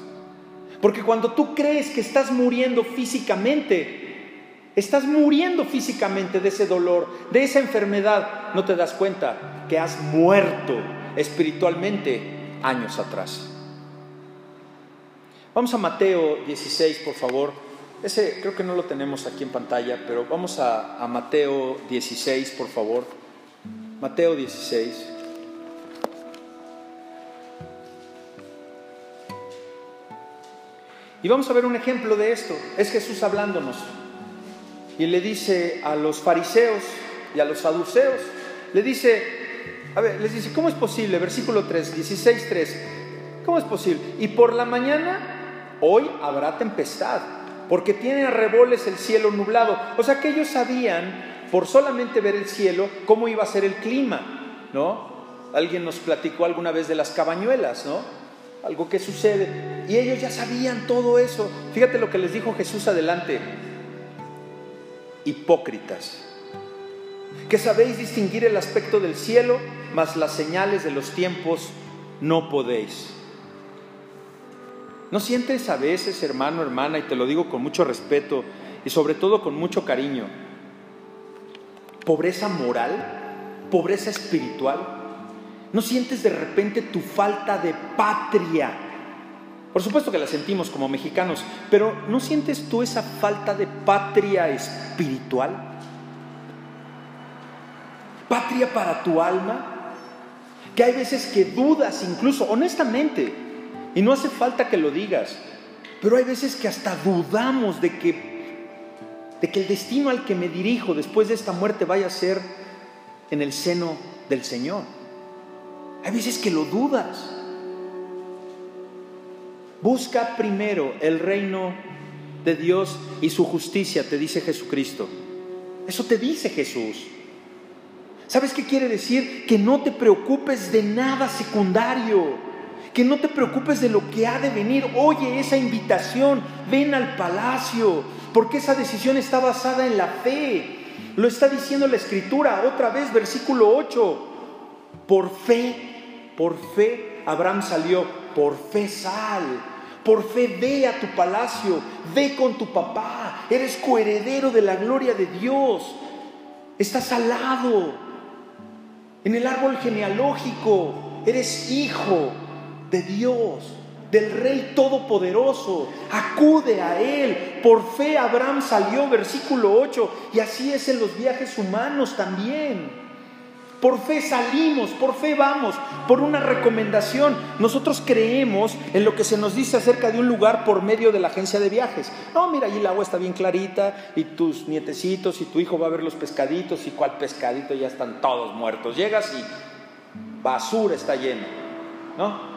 Porque cuando tú crees que estás muriendo físicamente, estás muriendo físicamente de ese dolor, de esa enfermedad, no te das cuenta que has muerto espiritualmente años atrás. Vamos a Mateo 16, por favor. Ese creo que no lo tenemos aquí en pantalla, pero vamos a, Mateo 16, por favor. Mateo 16. Y vamos a ver un ejemplo de esto. Es Jesús hablándonos. Y le dice a los fariseos y a los saduceos, le dice, a ver, les dice, ¿cómo es posible? Versículo 3, 16, 3. ¿Cómo es posible? Y por la mañana hoy habrá tempestad, porque tiene a reboles el cielo nublado. O sea que ellos sabían, por solamente ver el cielo, cómo iba a ser el clima, ¿no? Alguien nos platicó alguna vez de las cabañuelas, ¿no? Algo que sucede. Y ellos ya sabían todo eso. Fíjate lo que les dijo Jesús adelante. Hipócritas, que sabéis distinguir el aspecto del cielo, mas las señales de los tiempos no podéis. ¿No sientes a veces, hermano, hermana, y te lo digo con mucho respeto y sobre todo con mucho cariño, pobreza moral, pobreza espiritual? ¿No sientes de repente tu falta de patria? Por supuesto que la sentimos como mexicanos, pero ¿no sientes tú esa falta de patria espiritual? Patria para tu alma, que hay veces que dudas incluso, honestamente, y no hace falta que lo digas, pero hay veces que hasta dudamos de que, de que el destino al que me dirijo después de esta muerte vaya a ser en el seno del Señor. Hay veces que lo dudas. Busca primero el reino de Dios y su justicia, te dice Jesucristo. Eso te dice Jesús. ¿Sabes qué quiere decir? Que no te preocupes de nada secundario, que no te preocupes de lo que ha de venir. Oye esa invitación, ven al palacio, porque esa decisión está basada en la fe. Lo está diciendo la escritura, otra vez, versículo 8. Por fe, por fe Abraham salió, por fe sal. Por fe ve a tu palacio, ve con tu papá, eres coheredero de la gloria de Dios, estás al lado, en el árbol genealógico, eres hijo de Dios, del Rey Todopoderoso, acude a Él. Por fe Abraham salió, versículo 8, y así es en los viajes humanos también. Por fe salimos, por fe vamos, por una recomendación. Nosotros creemos en lo que se nos dice acerca de un lugar por medio de la agencia de viajes. No, mira, allí el agua está bien clarita y tus nietecitos y tu hijo va a ver los pescaditos y cuál pescadito ya están todos muertos. Llegas y basura está llena, ¿no?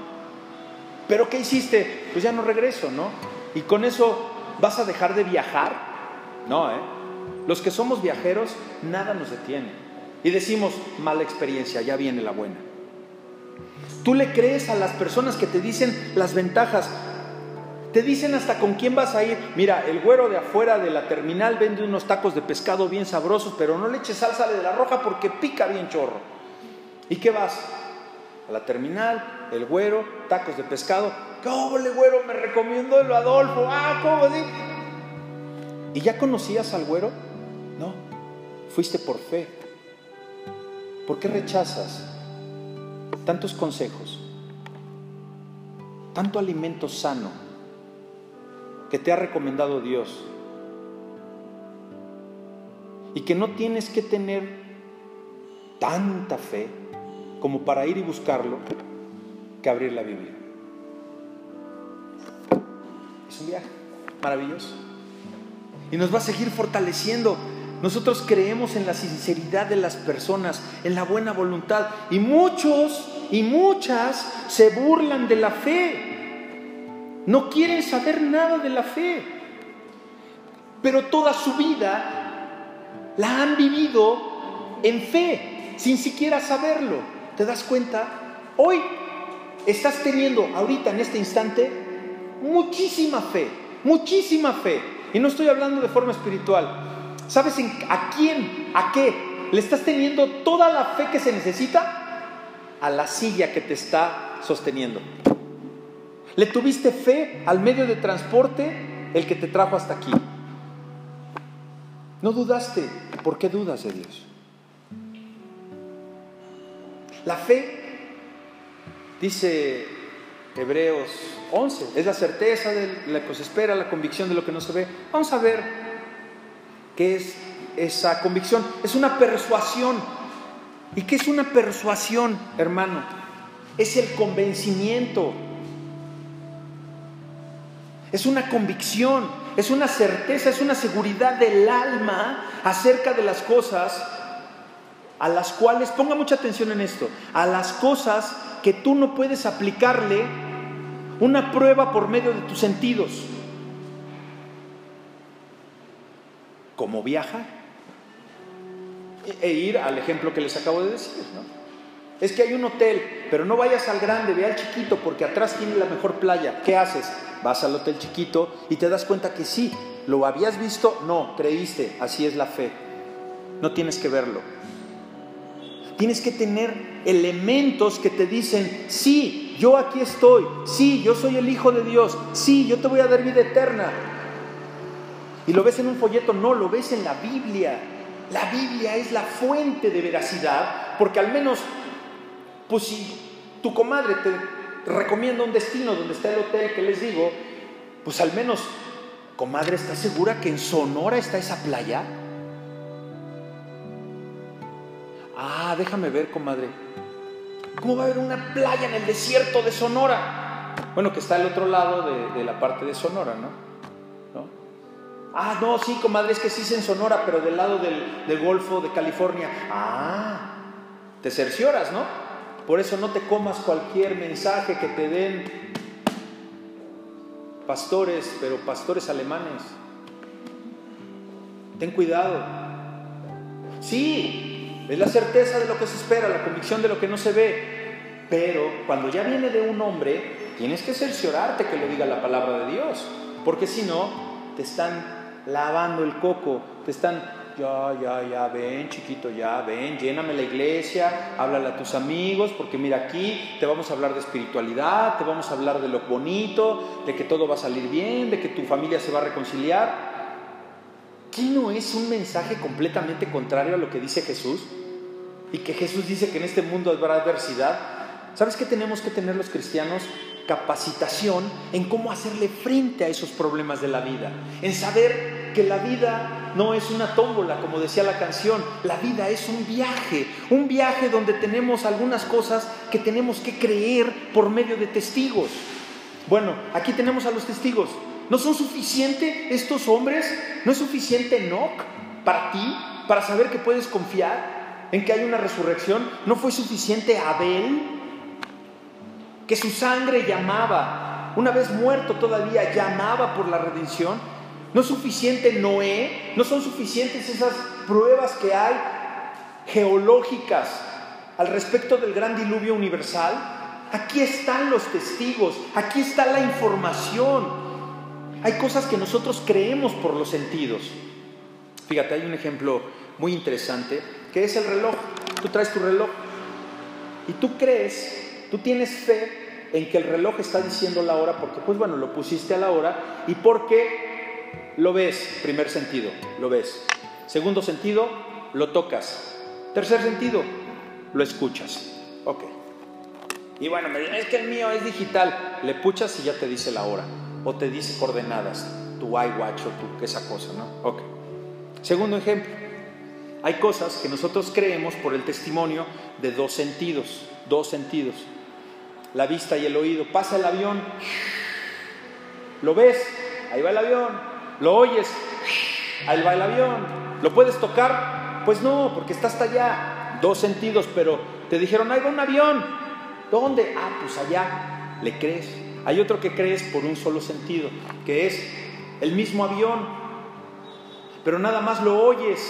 Pero ¿qué hiciste? Pues ya no regreso, ¿no? Y con eso vas a dejar de viajar. No, ¿eh? Los que somos viajeros, nada nos detiene. Y decimos, mala experiencia, ya viene la buena. Tú le crees a las personas que te dicen las ventajas. Te dicen hasta con quién vas a ir. Mira, el güero de afuera de la terminal vende unos tacos de pescado bien sabrosos, pero no le eches salsa de la roja porque pica bien chorro. ¿Y qué vas? A la terminal, el güero, tacos de pescado. ¿Cómo güero? Me recomiendo el Adolfo. Ah, ¿cómo así? ¿Y ya conocías al güero? No. Fuiste por fe. ¿Por qué rechazas tantos consejos, tanto alimento sano que te ha recomendado Dios? Y que no tienes que tener tanta fe como para ir y buscarlo que abrir la Biblia. Es un viaje maravilloso. Y nos va a seguir fortaleciendo nosotros creemos en la sinceridad de las personas, en la buena voluntad. Y muchos y muchas se burlan de la fe. No quieren saber nada de la fe. Pero toda su vida la han vivido en fe, sin siquiera saberlo. ¿Te das cuenta? Hoy estás teniendo, ahorita en este instante, muchísima fe, muchísima fe. Y no estoy hablando de forma espiritual, ¿Sabes a quién, a qué le estás teniendo toda la fe que se necesita? A la silla que te está sosteniendo. ¿Le tuviste fe al medio de transporte el que te trajo hasta aquí? No dudaste. ¿Por qué dudas de Dios? La fe, dice Hebreos 11, es la certeza de lo que se espera, la convicción de lo que no se ve. Vamos a ver ¿Qué es esa convicción? Es una persuasión. ¿Y qué es una persuasión, hermano? Es el convencimiento. Es una convicción, es una certeza, es una seguridad del alma acerca de las cosas a las cuales, ponga mucha atención en esto, a las cosas que tú no puedes aplicarle una prueba por medio de tus sentidos. cómo viajar. E ir al ejemplo que les acabo de decir. ¿no? Es que hay un hotel, pero no vayas al grande, ve al chiquito porque atrás tiene la mejor playa. ¿Qué haces? Vas al hotel chiquito y te das cuenta que sí, lo habías visto, no, creíste, así es la fe. No tienes que verlo. Tienes que tener elementos que te dicen, sí, yo aquí estoy, sí, yo soy el Hijo de Dios, sí, yo te voy a dar vida eterna, y lo ves en un folleto, no, lo ves en la Biblia. La Biblia es la fuente de veracidad, porque al menos, pues si tu comadre te, recomiendo un destino donde está el hotel que les digo, pues al menos, comadre, ¿estás segura que en Sonora está esa playa? Ah, déjame ver, comadre. ¿Cómo va a haber una playa en el desierto de Sonora? Bueno, que está al otro lado de, la parte de Sonora, ¿no? Ah, no, sí, comadre, es que sí es en Sonora, pero del lado del, del Golfo de California. Ah, te cercioras, ¿no? Por eso no te comas cualquier mensaje que te den pastores, pero pastores alemanes. Ten cuidado. Sí, es la certeza de lo que se espera, la convicción de lo que no se ve. Pero cuando ya viene de un hombre, tienes que cerciorarte que lo diga la palabra de Dios. Porque si no, te están lavando el coco, te están ya, ya, ya, ven chiquito, ya, ven, lléname la iglesia, háblale a tus amigos, porque mira aquí te vamos a hablar de espiritualidad, te vamos a hablar de lo bonito, de que todo va a salir bien, de que tu familia se va a reconciliar. ¿Qué no es un mensaje completamente contrario a lo que dice Jesús? Y que Jesús dice que en este mundo habrá adversidad. ¿Sabes qué tenemos que tener los cristianos? Capacitación en cómo hacerle frente a esos problemas de la vida, en saber que la vida no es una tómbola, como decía la canción, la vida es un viaje, un viaje donde tenemos algunas cosas que tenemos que creer por medio de testigos. Bueno, aquí tenemos a los testigos. ¿No son suficientes estos hombres? ¿No es suficiente Enoch para ti, para saber que puedes confiar en que hay una resurrección? ¿No fue suficiente Abel? Que su sangre llamaba, una vez muerto todavía, llamaba por la redención. ¿No es suficiente Noé? ¿No son suficientes esas pruebas que hay geológicas al respecto del gran diluvio universal? Aquí están los testigos, aquí está la información. Hay cosas que nosotros creemos por los sentidos. Fíjate, hay un ejemplo muy interesante que es el reloj. Tú traes tu reloj y tú crees, tú tienes fe en que el reloj está diciendo la hora porque, pues bueno, lo pusiste a la hora y porque lo ves, primer sentido, lo ves. Segundo sentido, lo tocas. Tercer sentido, lo escuchas. Ok. Y bueno, me es que el mío es digital. Le puchas y ya te dice la hora. O te dice coordenadas. Tu iWatch o tu esa cosa, ¿no? Ok. Segundo ejemplo. Hay cosas que nosotros creemos por el testimonio de dos sentidos. Dos sentidos. La vista y el oído. Pasa el avión. Lo ves. Ahí va el avión lo oyes, ahí va el avión. ¿Lo puedes tocar? Pues no, porque está hasta allá. Dos sentidos, pero te dijeron, ahí va un avión. ¿Dónde? Ah, pues allá. Le crees. Hay otro que crees por un solo sentido, que es el mismo avión, pero nada más lo oyes.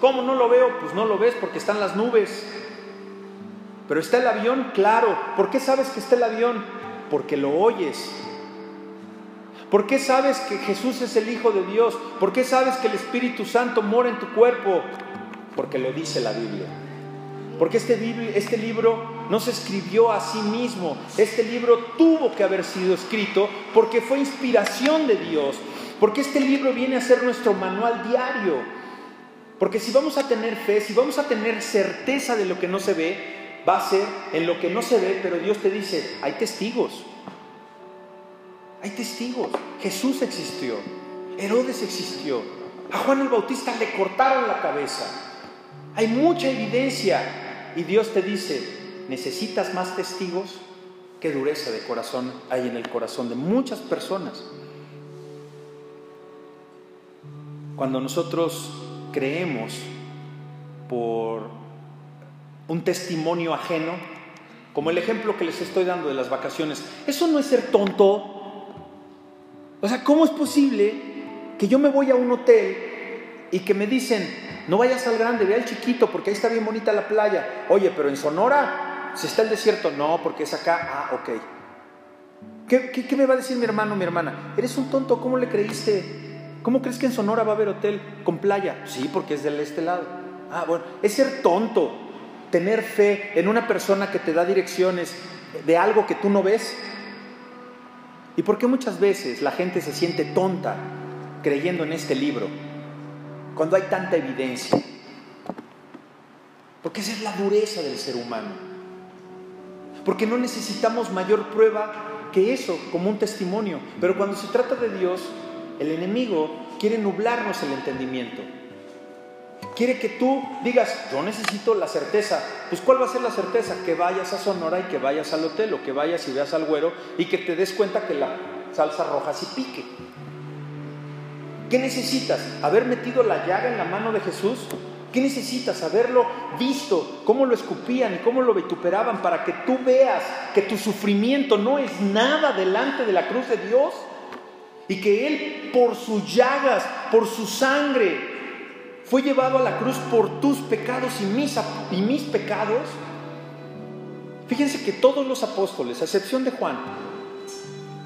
¿Cómo no lo veo? Pues no lo ves porque están las nubes. Pero está el avión, claro. ¿Por qué sabes que está el avión? Porque lo oyes. ¿Por qué sabes que Jesús es el Hijo de Dios? ¿Por qué sabes que el Espíritu Santo mora en tu cuerpo? Porque lo dice la Biblia. Porque este, este libro no se escribió a sí mismo. Este libro tuvo que haber sido escrito porque fue inspiración de Dios. Porque este libro viene a ser nuestro manual diario. Porque si vamos a tener fe, si vamos a tener certeza de lo que no se ve, va a ser en lo que no se ve, pero Dios te dice, hay testigos. Hay testigos. Jesús existió. Herodes existió. A Juan el Bautista le cortaron la cabeza. Hay mucha evidencia. Y Dios te dice, ¿necesitas más testigos? Qué dureza de corazón hay en el corazón de muchas personas. Cuando nosotros creemos por un testimonio ajeno, como el ejemplo que les estoy dando de las vacaciones, eso no es ser tonto, o sea, ¿cómo es posible que yo me voy a un hotel y que me dicen, no vayas al grande, ve al chiquito porque ahí está bien bonita la playa? Oye, pero en Sonora, si está el desierto, no, porque es acá, ah, ok. ¿Qué, me va a decir mi hermano mi hermana? Eres un tonto, ¿cómo le creíste? ¿Cómo crees que en Sonora va a haber hotel con playa? Sí, porque es del este lado. Ah, bueno, es ser tonto, tener fe en una persona que te da direcciones de algo que tú no ves. ¿Y por qué muchas veces la gente se siente tonta creyendo en este libro cuando hay tanta evidencia? Porque esa es la dureza del ser humano. porque no necesitamos mayor prueba que eso, como un testimonio. Pero cuando se trata de Dios, el enemigo quiere nublarnos el entendimiento. Quiere que tú digas, yo necesito la certeza. Pues ¿cuál va a ser la certeza? Que vayas a Sonora y que vayas al hotel o que vayas y veas al güero y que te des cuenta que la salsa roja sí pique. ¿Qué necesitas? ¿Haber metido la llaga en la mano de Jesús? ¿Qué necesitas? Haberlo visto, cómo lo escupían y cómo lo vituperaban para que tú veas que tu sufrimiento no es nada delante de la cruz de Dios y que Él por sus llagas, por su sangre, fue llevado a la cruz por tus pecados y mis, y mis pecados. Fíjense que todos los apóstoles, a excepción de Juan,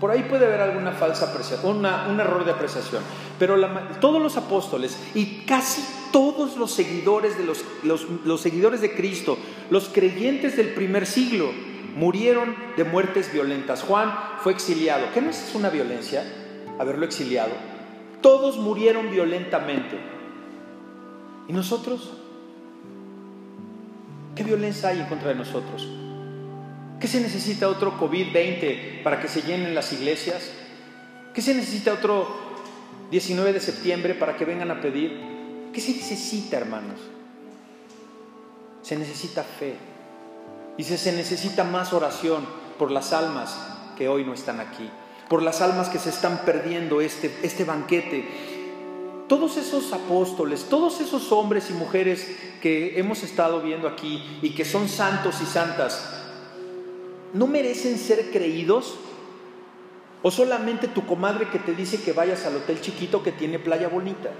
por ahí puede haber alguna falsa apreciación, un error de apreciación, pero todos los apóstoles y casi todos los seguidores de los, los seguidores de Cristo, los creyentes del primer siglo, murieron de muertes violentas. Juan fue exiliado. ¿Qué no es una violencia? Haberlo exiliado. Todos murieron violentamente. ¿Y nosotros? ¿Qué violencia hay en contra de nosotros? ¿Qué se necesita otro COVID-20 para que se llenen las iglesias? ¿Qué se necesita otro 19 de septiembre para que vengan a pedir? ¿Qué se necesita, hermanos? Se necesita fe. Y se necesita más oración por las almas que hoy no están aquí, por las almas que se están perdiendo este, este banquete todos esos apóstoles, todos esos hombres y mujeres que hemos estado viendo aquí y que son santos y santas, ¿no merecen ser creídos? ¿O solamente tu comadre que te dice que vayas al hotel chiquito que tiene playa bonita?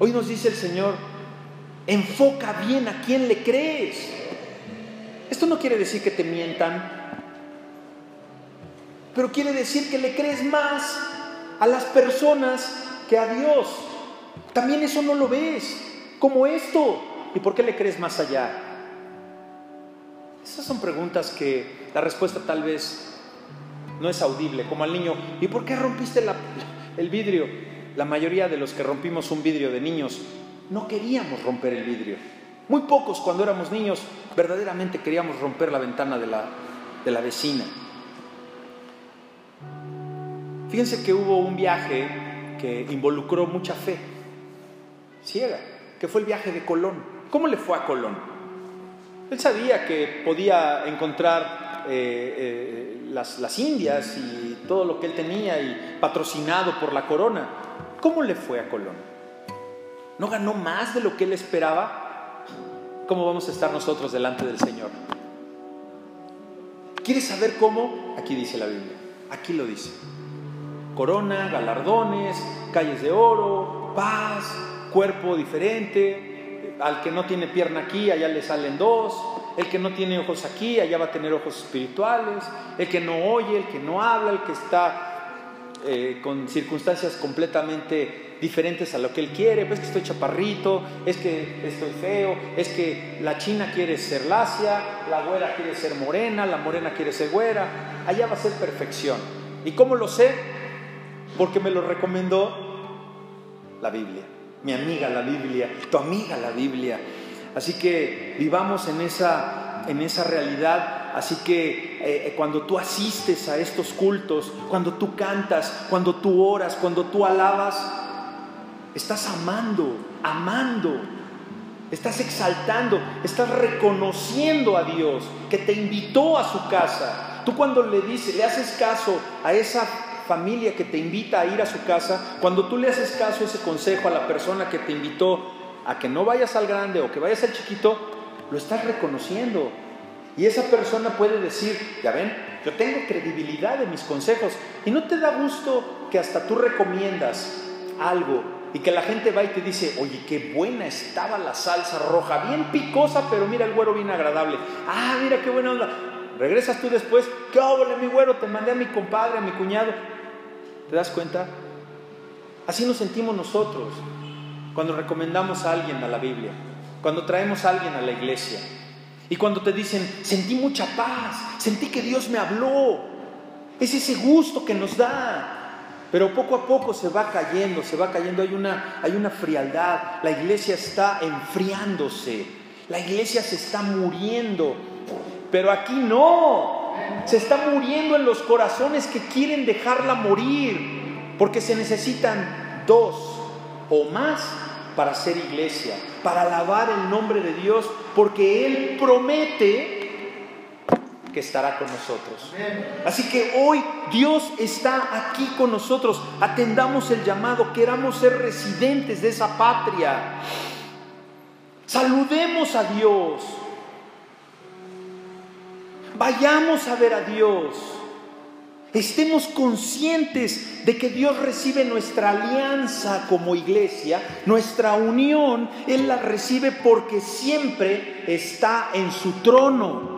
Hoy nos dice el Señor, enfoca bien a quién le crees. Esto no quiere decir que te mientan, pero quiere decir que le crees más a las personas que a Dios. También eso no lo ves, como esto. ¿Y por qué le crees más allá? Esas son preguntas que la respuesta tal vez no es audible, como al niño, ¿y por qué rompiste el vidrio? La mayoría de los que rompimos un vidrio de niños no queríamos romper el vidrio. Muy pocos cuando éramos niños verdaderamente queríamos romper la ventana de la, de la vecina. Fíjense que hubo un viaje que involucró mucha fe ciega, que fue el viaje de Colón. ¿Cómo le fue a Colón? Él sabía que podía encontrar eh, eh, las, las Indias y todo lo que él tenía y patrocinado por la corona. ¿Cómo le fue a Colón? ¿No ganó más de lo que él esperaba? ¿Cómo vamos a estar nosotros delante del Señor? ¿Quieres saber cómo? Aquí dice la Biblia. Aquí lo dice corona, galardones, calles de oro, paz, cuerpo diferente. Al que no tiene pierna aquí, allá le salen dos. El que no tiene ojos aquí, allá va a tener ojos espirituales. El que no oye, el que no habla, el que está eh, con circunstancias completamente diferentes a lo que él quiere. Pues que estoy chaparrito, es que estoy feo, es que la china quiere ser lacia, la güera quiere ser morena, la morena quiere ser güera. Allá va a ser perfección. ¿Y cómo lo sé? porque me lo recomendó la Biblia, mi amiga la Biblia, tu amiga la Biblia. Así que vivamos en esa, en esa realidad. Así que eh, cuando tú asistes a estos cultos, cuando tú cantas, cuando tú oras, cuando tú alabas, estás amando, amando, estás exaltando, estás reconociendo a Dios que te invitó a su casa. Tú cuando le dices, le haces caso a esa familia que te invita a ir a su casa, cuando tú le haces caso ese consejo a la persona que te invitó a que no vayas al grande o que vayas al chiquito, lo estás reconociendo. Y esa persona puede decir, ya ven, yo tengo credibilidad en mis consejos. Y no te da gusto que hasta tú recomiendas algo y que la gente va y te dice, oye, qué buena estaba la salsa roja, bien picosa, pero mira el güero bien agradable. Ah, mira qué buena onda. Regresas tú después, ¿qué hago, mi güero? Te mandé a mi compadre, a mi cuñado. ¿Te das cuenta? Así nos sentimos nosotros cuando recomendamos a alguien a la Biblia, cuando traemos a alguien a la iglesia y cuando te dicen, sentí mucha paz, sentí que Dios me habló. Es ese gusto que nos da. Pero poco a poco se va cayendo, se va cayendo, hay una, hay una frialdad, la iglesia está enfriándose. La iglesia se está muriendo, pero aquí no. Se está muriendo en los corazones que quieren dejarla morir, porque se necesitan dos o más para ser iglesia, para alabar el nombre de Dios, porque Él promete que estará con nosotros. Así que hoy Dios está aquí con nosotros. Atendamos el llamado, queramos ser residentes de esa patria. Saludemos a Dios. Vayamos a ver a Dios. Estemos conscientes de que Dios recibe nuestra alianza como iglesia, nuestra unión, Él la recibe porque siempre está en su trono.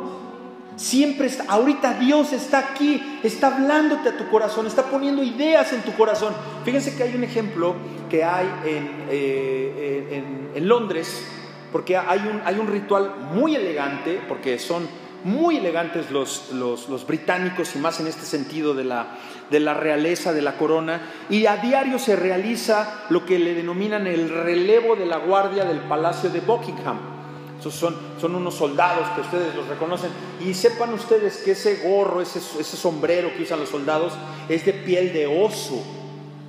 Siempre está, ahorita Dios está aquí, está hablándote a tu corazón, está poniendo ideas en tu corazón. Fíjense que hay un ejemplo que hay en, eh, en, Londres, porque hay un, hay un ritual muy elegante, porque son muy elegantes los, los, británicos y más en este sentido de la, de la realeza, de la corona, y a diario se realiza lo que le denominan el relevo de la guardia del Palacio de Buckingham son, son unos soldados que ustedes los reconocen. Y sepan ustedes que ese gorro, ese, ese sombrero que usan los soldados, es de piel de oso.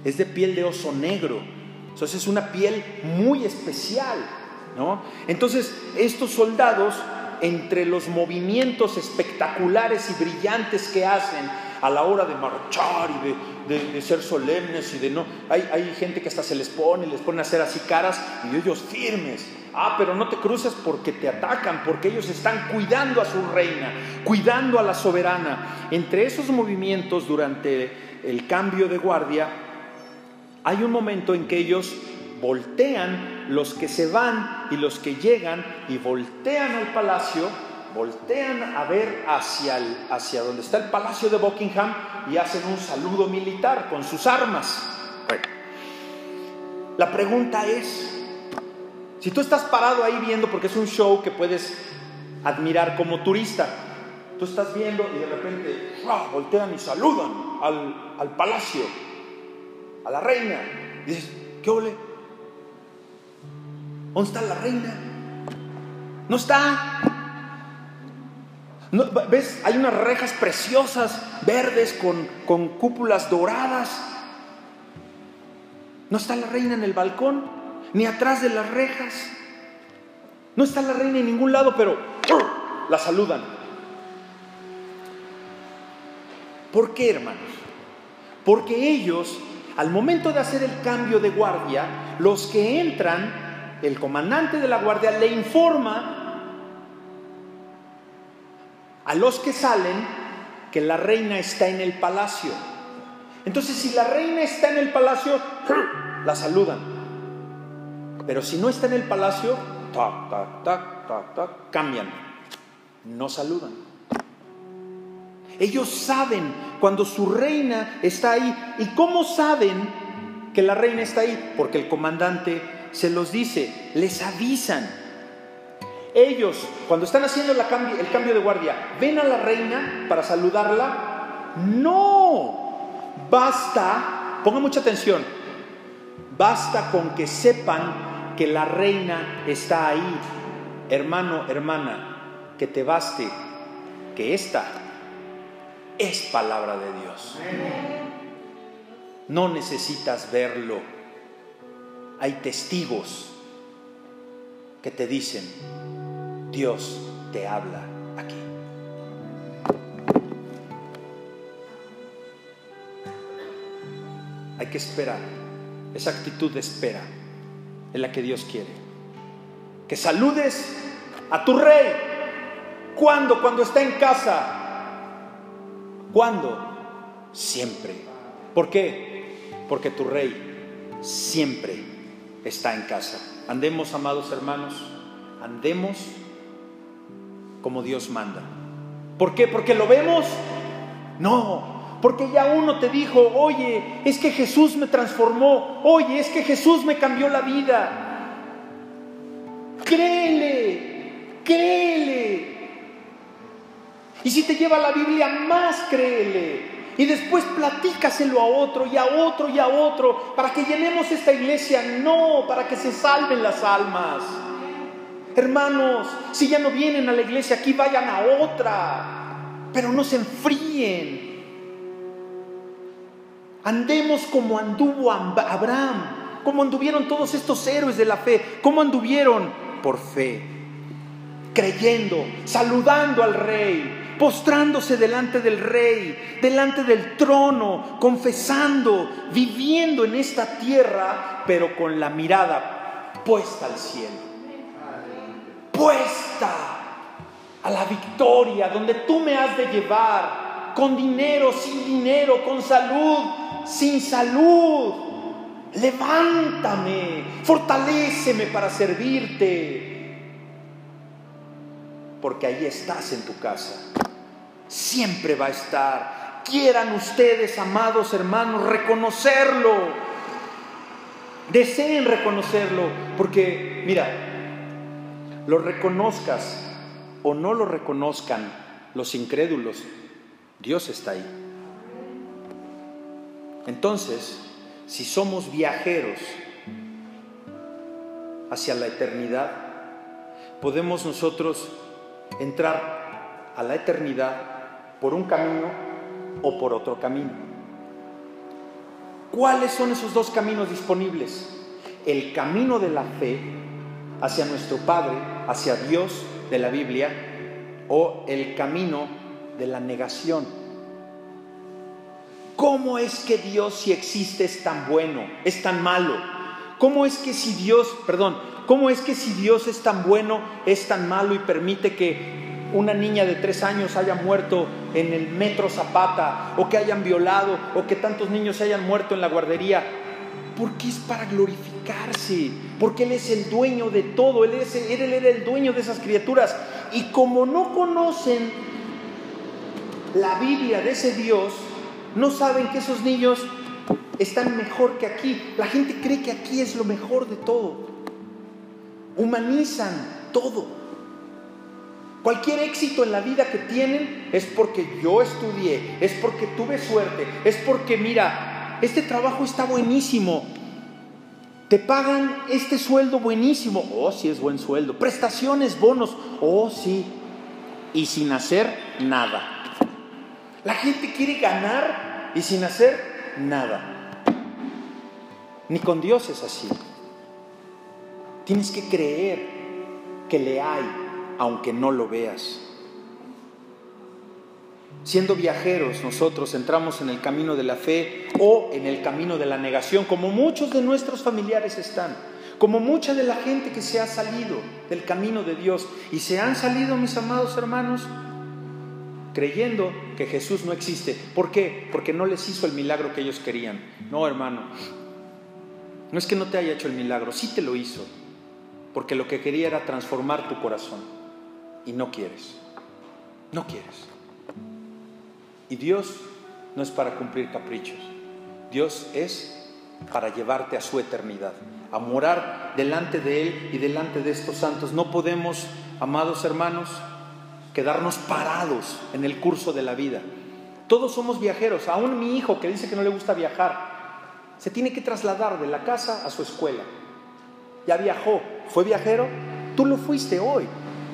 Es de piel de oso negro. Entonces es una piel muy especial. ¿no? Entonces, estos soldados, entre los movimientos espectaculares y brillantes que hacen a la hora de marchar y de, de, ser solemnes y de no. Hay, hay gente que hasta se les pone, les pone a hacer así caras y ellos firmes Ah, pero no te cruces porque te atacan, porque ellos están cuidando a su reina, cuidando a la soberana. Entre esos movimientos durante el cambio de guardia, hay un momento en que ellos voltean, los que se van y los que llegan, y voltean al palacio, voltean a ver hacia, hacia donde está el palacio de Buckingham y hacen un saludo militar con sus armas. la pregunta es, si tú estás parado ahí viendo, porque es un show que puedes admirar como turista, tú estás viendo y de repente voltean y saludan al, palacio, a la reina. Y dices, ¿qué ole? ¿Dónde está la reina? No está. ¿Ves? Hay unas rejas preciosas, verdes, con, con cúpulas doradas. ¿No está la reina en el balcón? Ni atrás de las rejas. No está la reina en ningún lado, pero la saludan. ¿Por qué, hermanos? Porque ellos, al momento de hacer el cambio de guardia, los que entran, el comandante de la guardia le informa a los que salen que la reina está en el palacio. Entonces, si la reina está en el palacio, la saludan. Pero si no está en el palacio, tac, tac, tac, tac, cambian. No saludan. Ellos saben cuando su reina está ahí. ¿Y cómo saben que la reina está ahí? Porque el comandante se los dice, les avisan. Ellos, cuando están haciendo el cambio de guardia, ven a la reina para saludarla. No, basta, ponga mucha atención, basta con que sepan que la reina está ahí. Hermano, hermana, que te baste que esta es palabra de Dios. No necesitas verlo. Hay testigos que te dicen, Dios te habla aquí. Hay que esperar, esa actitud de espera en la que Dios quiere. Que saludes a tu rey. ¿Cuándo? Cuando está en casa. ¿Cuándo? Siempre. ¿Por qué? Porque tu rey siempre está en casa. Andemos, amados hermanos, andemos como Dios manda. ¿Por qué? Porque lo vemos. No, porque ya uno te dijo, oye, es que Jesús me transformó, oye, es que Jesús me cambió la vida. Créele, créele. Y si te lleva la Biblia, más créele. Y después platícaselo a otro y a otro y a otro para que llenemos esta iglesia, no, para que se salven las almas. Hermanos, si ya no vienen a la iglesia aquí, vayan a otra, pero no se enfríen. Andemos como anduvo Abraham, como anduvieron todos estos héroes de la fe, como anduvieron por fe, creyendo, saludando al rey, postrándose delante del rey, delante del trono, confesando, viviendo en esta tierra, pero con la mirada puesta al cielo, puesta a la victoria, donde tú me has de llevar, con dinero, sin dinero, con salud, sin salud. Levántame, fortaléceme para servirte. Porque ahí estás en tu casa. Siempre va a estar. Quieran ustedes, amados hermanos, reconocerlo. Deseen reconocerlo. Porque, mira, lo reconozcas o no lo reconozcan los incrédulos, Dios está ahí. Entonces, si somos viajeros hacia la eternidad, podemos nosotros entrar a la eternidad por un camino o por otro camino. ¿Cuáles son esos dos caminos disponibles? El camino de la fe hacia nuestro Padre, hacia Dios de la Biblia, o el camino de la negación ¿Cómo es que Dios si existe es tan bueno, es tan malo? ¿Cómo es que si Dios, perdón, cómo es que si Dios es tan bueno, es tan malo y permite que una niña de tres años haya muerto en el metro Zapata o que hayan violado o que tantos niños hayan muerto en la guardería? Porque es para glorificarse, porque Él es el dueño de todo, Él, es, él era el dueño de esas criaturas. Y como no conocen la Biblia de ese Dios, no saben que esos niños están mejor que aquí. La gente cree que aquí es lo mejor de todo. Humanizan todo. Cualquier éxito en la vida que tienen es porque yo estudié, es porque tuve suerte, es porque mira, este trabajo está buenísimo. Te pagan este sueldo buenísimo. Oh, sí es buen sueldo. Prestaciones, bonos. Oh, sí. Y sin hacer nada. La gente quiere ganar y sin hacer nada. Ni con Dios es así. Tienes que creer que le hay, aunque no lo veas. Siendo viajeros, nosotros entramos en el camino de la fe o en el camino de la negación, como muchos de nuestros familiares están, como mucha de la gente que se ha salido del camino de Dios y se han salido, mis amados hermanos, creyendo que Jesús no existe. ¿Por qué? Porque no les hizo el milagro que ellos querían. No, hermano. No es que no te haya hecho el milagro, sí te lo hizo. Porque lo que quería era transformar tu corazón. Y no quieres. No quieres. Y Dios no es para cumplir caprichos. Dios es para llevarte a su eternidad, a morar delante de Él y delante de estos santos. No podemos, amados hermanos, quedarnos parados en el curso de la vida. Todos somos viajeros, aún mi hijo que dice que no le gusta viajar, se tiene que trasladar de la casa a su escuela. Ya viajó, fue viajero, tú lo fuiste hoy,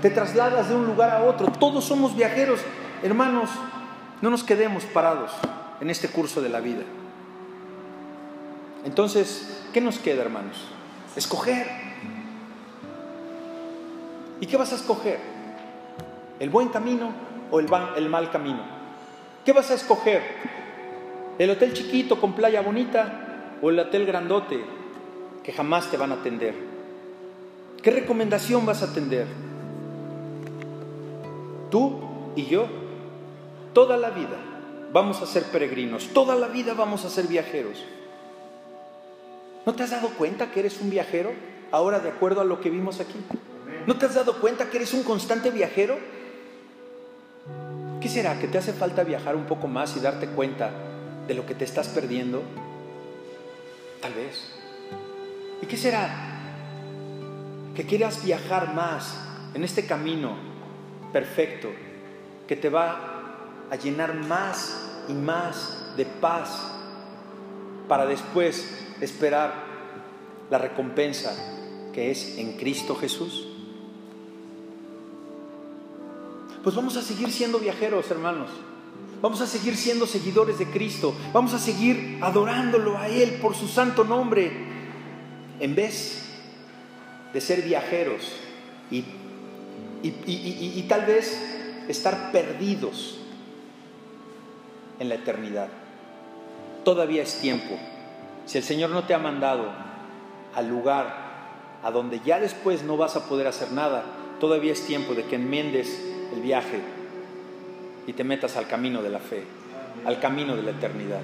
te trasladas de un lugar a otro, todos somos viajeros. Hermanos, no nos quedemos parados en este curso de la vida. Entonces, ¿qué nos queda, hermanos? Escoger. ¿Y qué vas a escoger? ¿El buen camino o el, mal camino? ¿Qué vas a escoger? ¿El hotel chiquito con playa bonita o el hotel grandote que jamás te van a atender? ¿Qué recomendación vas a atender? Tú y yo, toda la vida vamos a ser peregrinos, toda la vida vamos a ser viajeros. ¿No te has dado cuenta que eres un viajero ahora de acuerdo a lo que vimos aquí? ¿No te has dado cuenta que eres un constante viajero? ¿Qué será? ¿Que te hace falta viajar un poco más y darte cuenta de lo que te estás perdiendo? Tal vez. ¿Y qué será? Que quieras viajar más en este camino perfecto que te va a llenar más y más de paz para después esperar la recompensa que es en Cristo Jesús. Pues vamos a seguir siendo viajeros, hermanos. Vamos a seguir siendo seguidores de Cristo. Vamos a seguir adorándolo a Él por su santo nombre. En vez de ser viajeros y, y tal vez estar perdidos en la eternidad. Todavía es tiempo. Si el Señor no te ha mandado al lugar a donde ya después no vas a poder hacer nada, todavía es tiempo de que enmiendes el viaje y te metas al camino de la fe, al camino de la eternidad.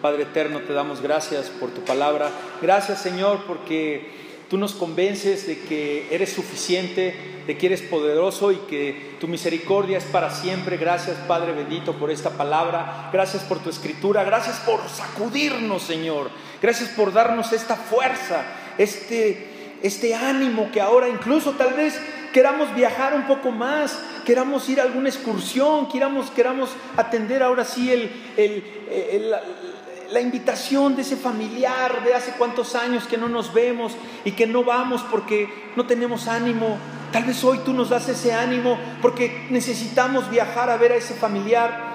Padre eterno, te damos gracias por tu palabra. Gracias Señor porque tú nos convences de que eres suficiente, de que eres poderoso y que tu misericordia es para siempre. Gracias Padre bendito por esta palabra. Gracias por tu escritura. Gracias por sacudirnos Señor. Gracias por darnos esta fuerza, este este ánimo que ahora incluso tal vez queramos viajar un poco más, queramos ir a alguna excursión, queramos, queramos atender ahora sí el, la invitación de ese familiar de hace cuántos años que no nos vemos y que no vamos porque no tenemos ánimo. Tal vez hoy tú nos das ese ánimo porque necesitamos viajar a ver a ese familiar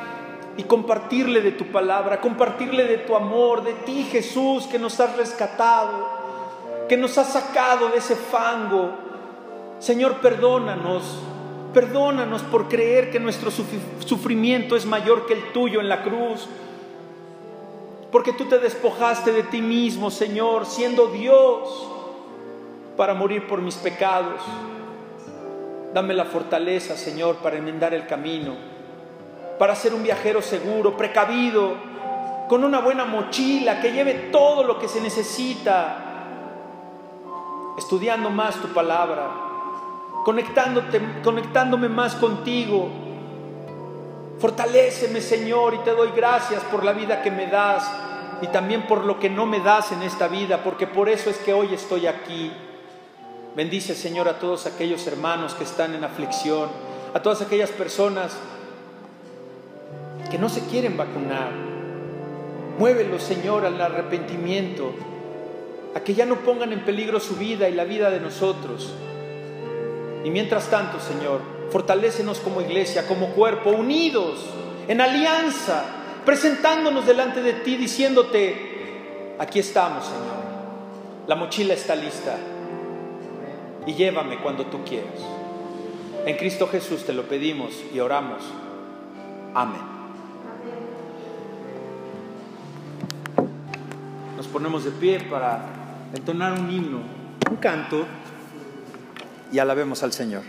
y compartirle de tu palabra, compartirle de tu amor, de ti Jesús que nos has rescatado que nos ha sacado de ese fango. Señor, perdónanos, perdónanos por creer que nuestro sufrimiento es mayor que el tuyo en la cruz. Porque tú te despojaste de ti mismo, Señor, siendo Dios, para morir por mis pecados. Dame la fortaleza, Señor, para enmendar el camino, para ser un viajero seguro, precavido, con una buena mochila que lleve todo lo que se necesita estudiando más tu palabra, conectándome más contigo. Fortaléceme, Señor, y te doy gracias por la vida que me das y también por lo que no me das en esta vida, porque por eso es que hoy estoy aquí. Bendice, Señor, a todos aquellos hermanos que están en aflicción, a todas aquellas personas que no se quieren vacunar. Muévelos, Señor, al arrepentimiento a que ya no pongan en peligro su vida y la vida de nosotros. Y mientras tanto, Señor, fortalécenos como iglesia, como cuerpo, unidos, en alianza, presentándonos delante de ti, diciéndote, aquí estamos, Señor, la mochila está lista y llévame cuando tú quieras. En Cristo Jesús te lo pedimos y oramos. Amén. Nos ponemos de pie para entonar un himno, un canto y alabemos al Señor.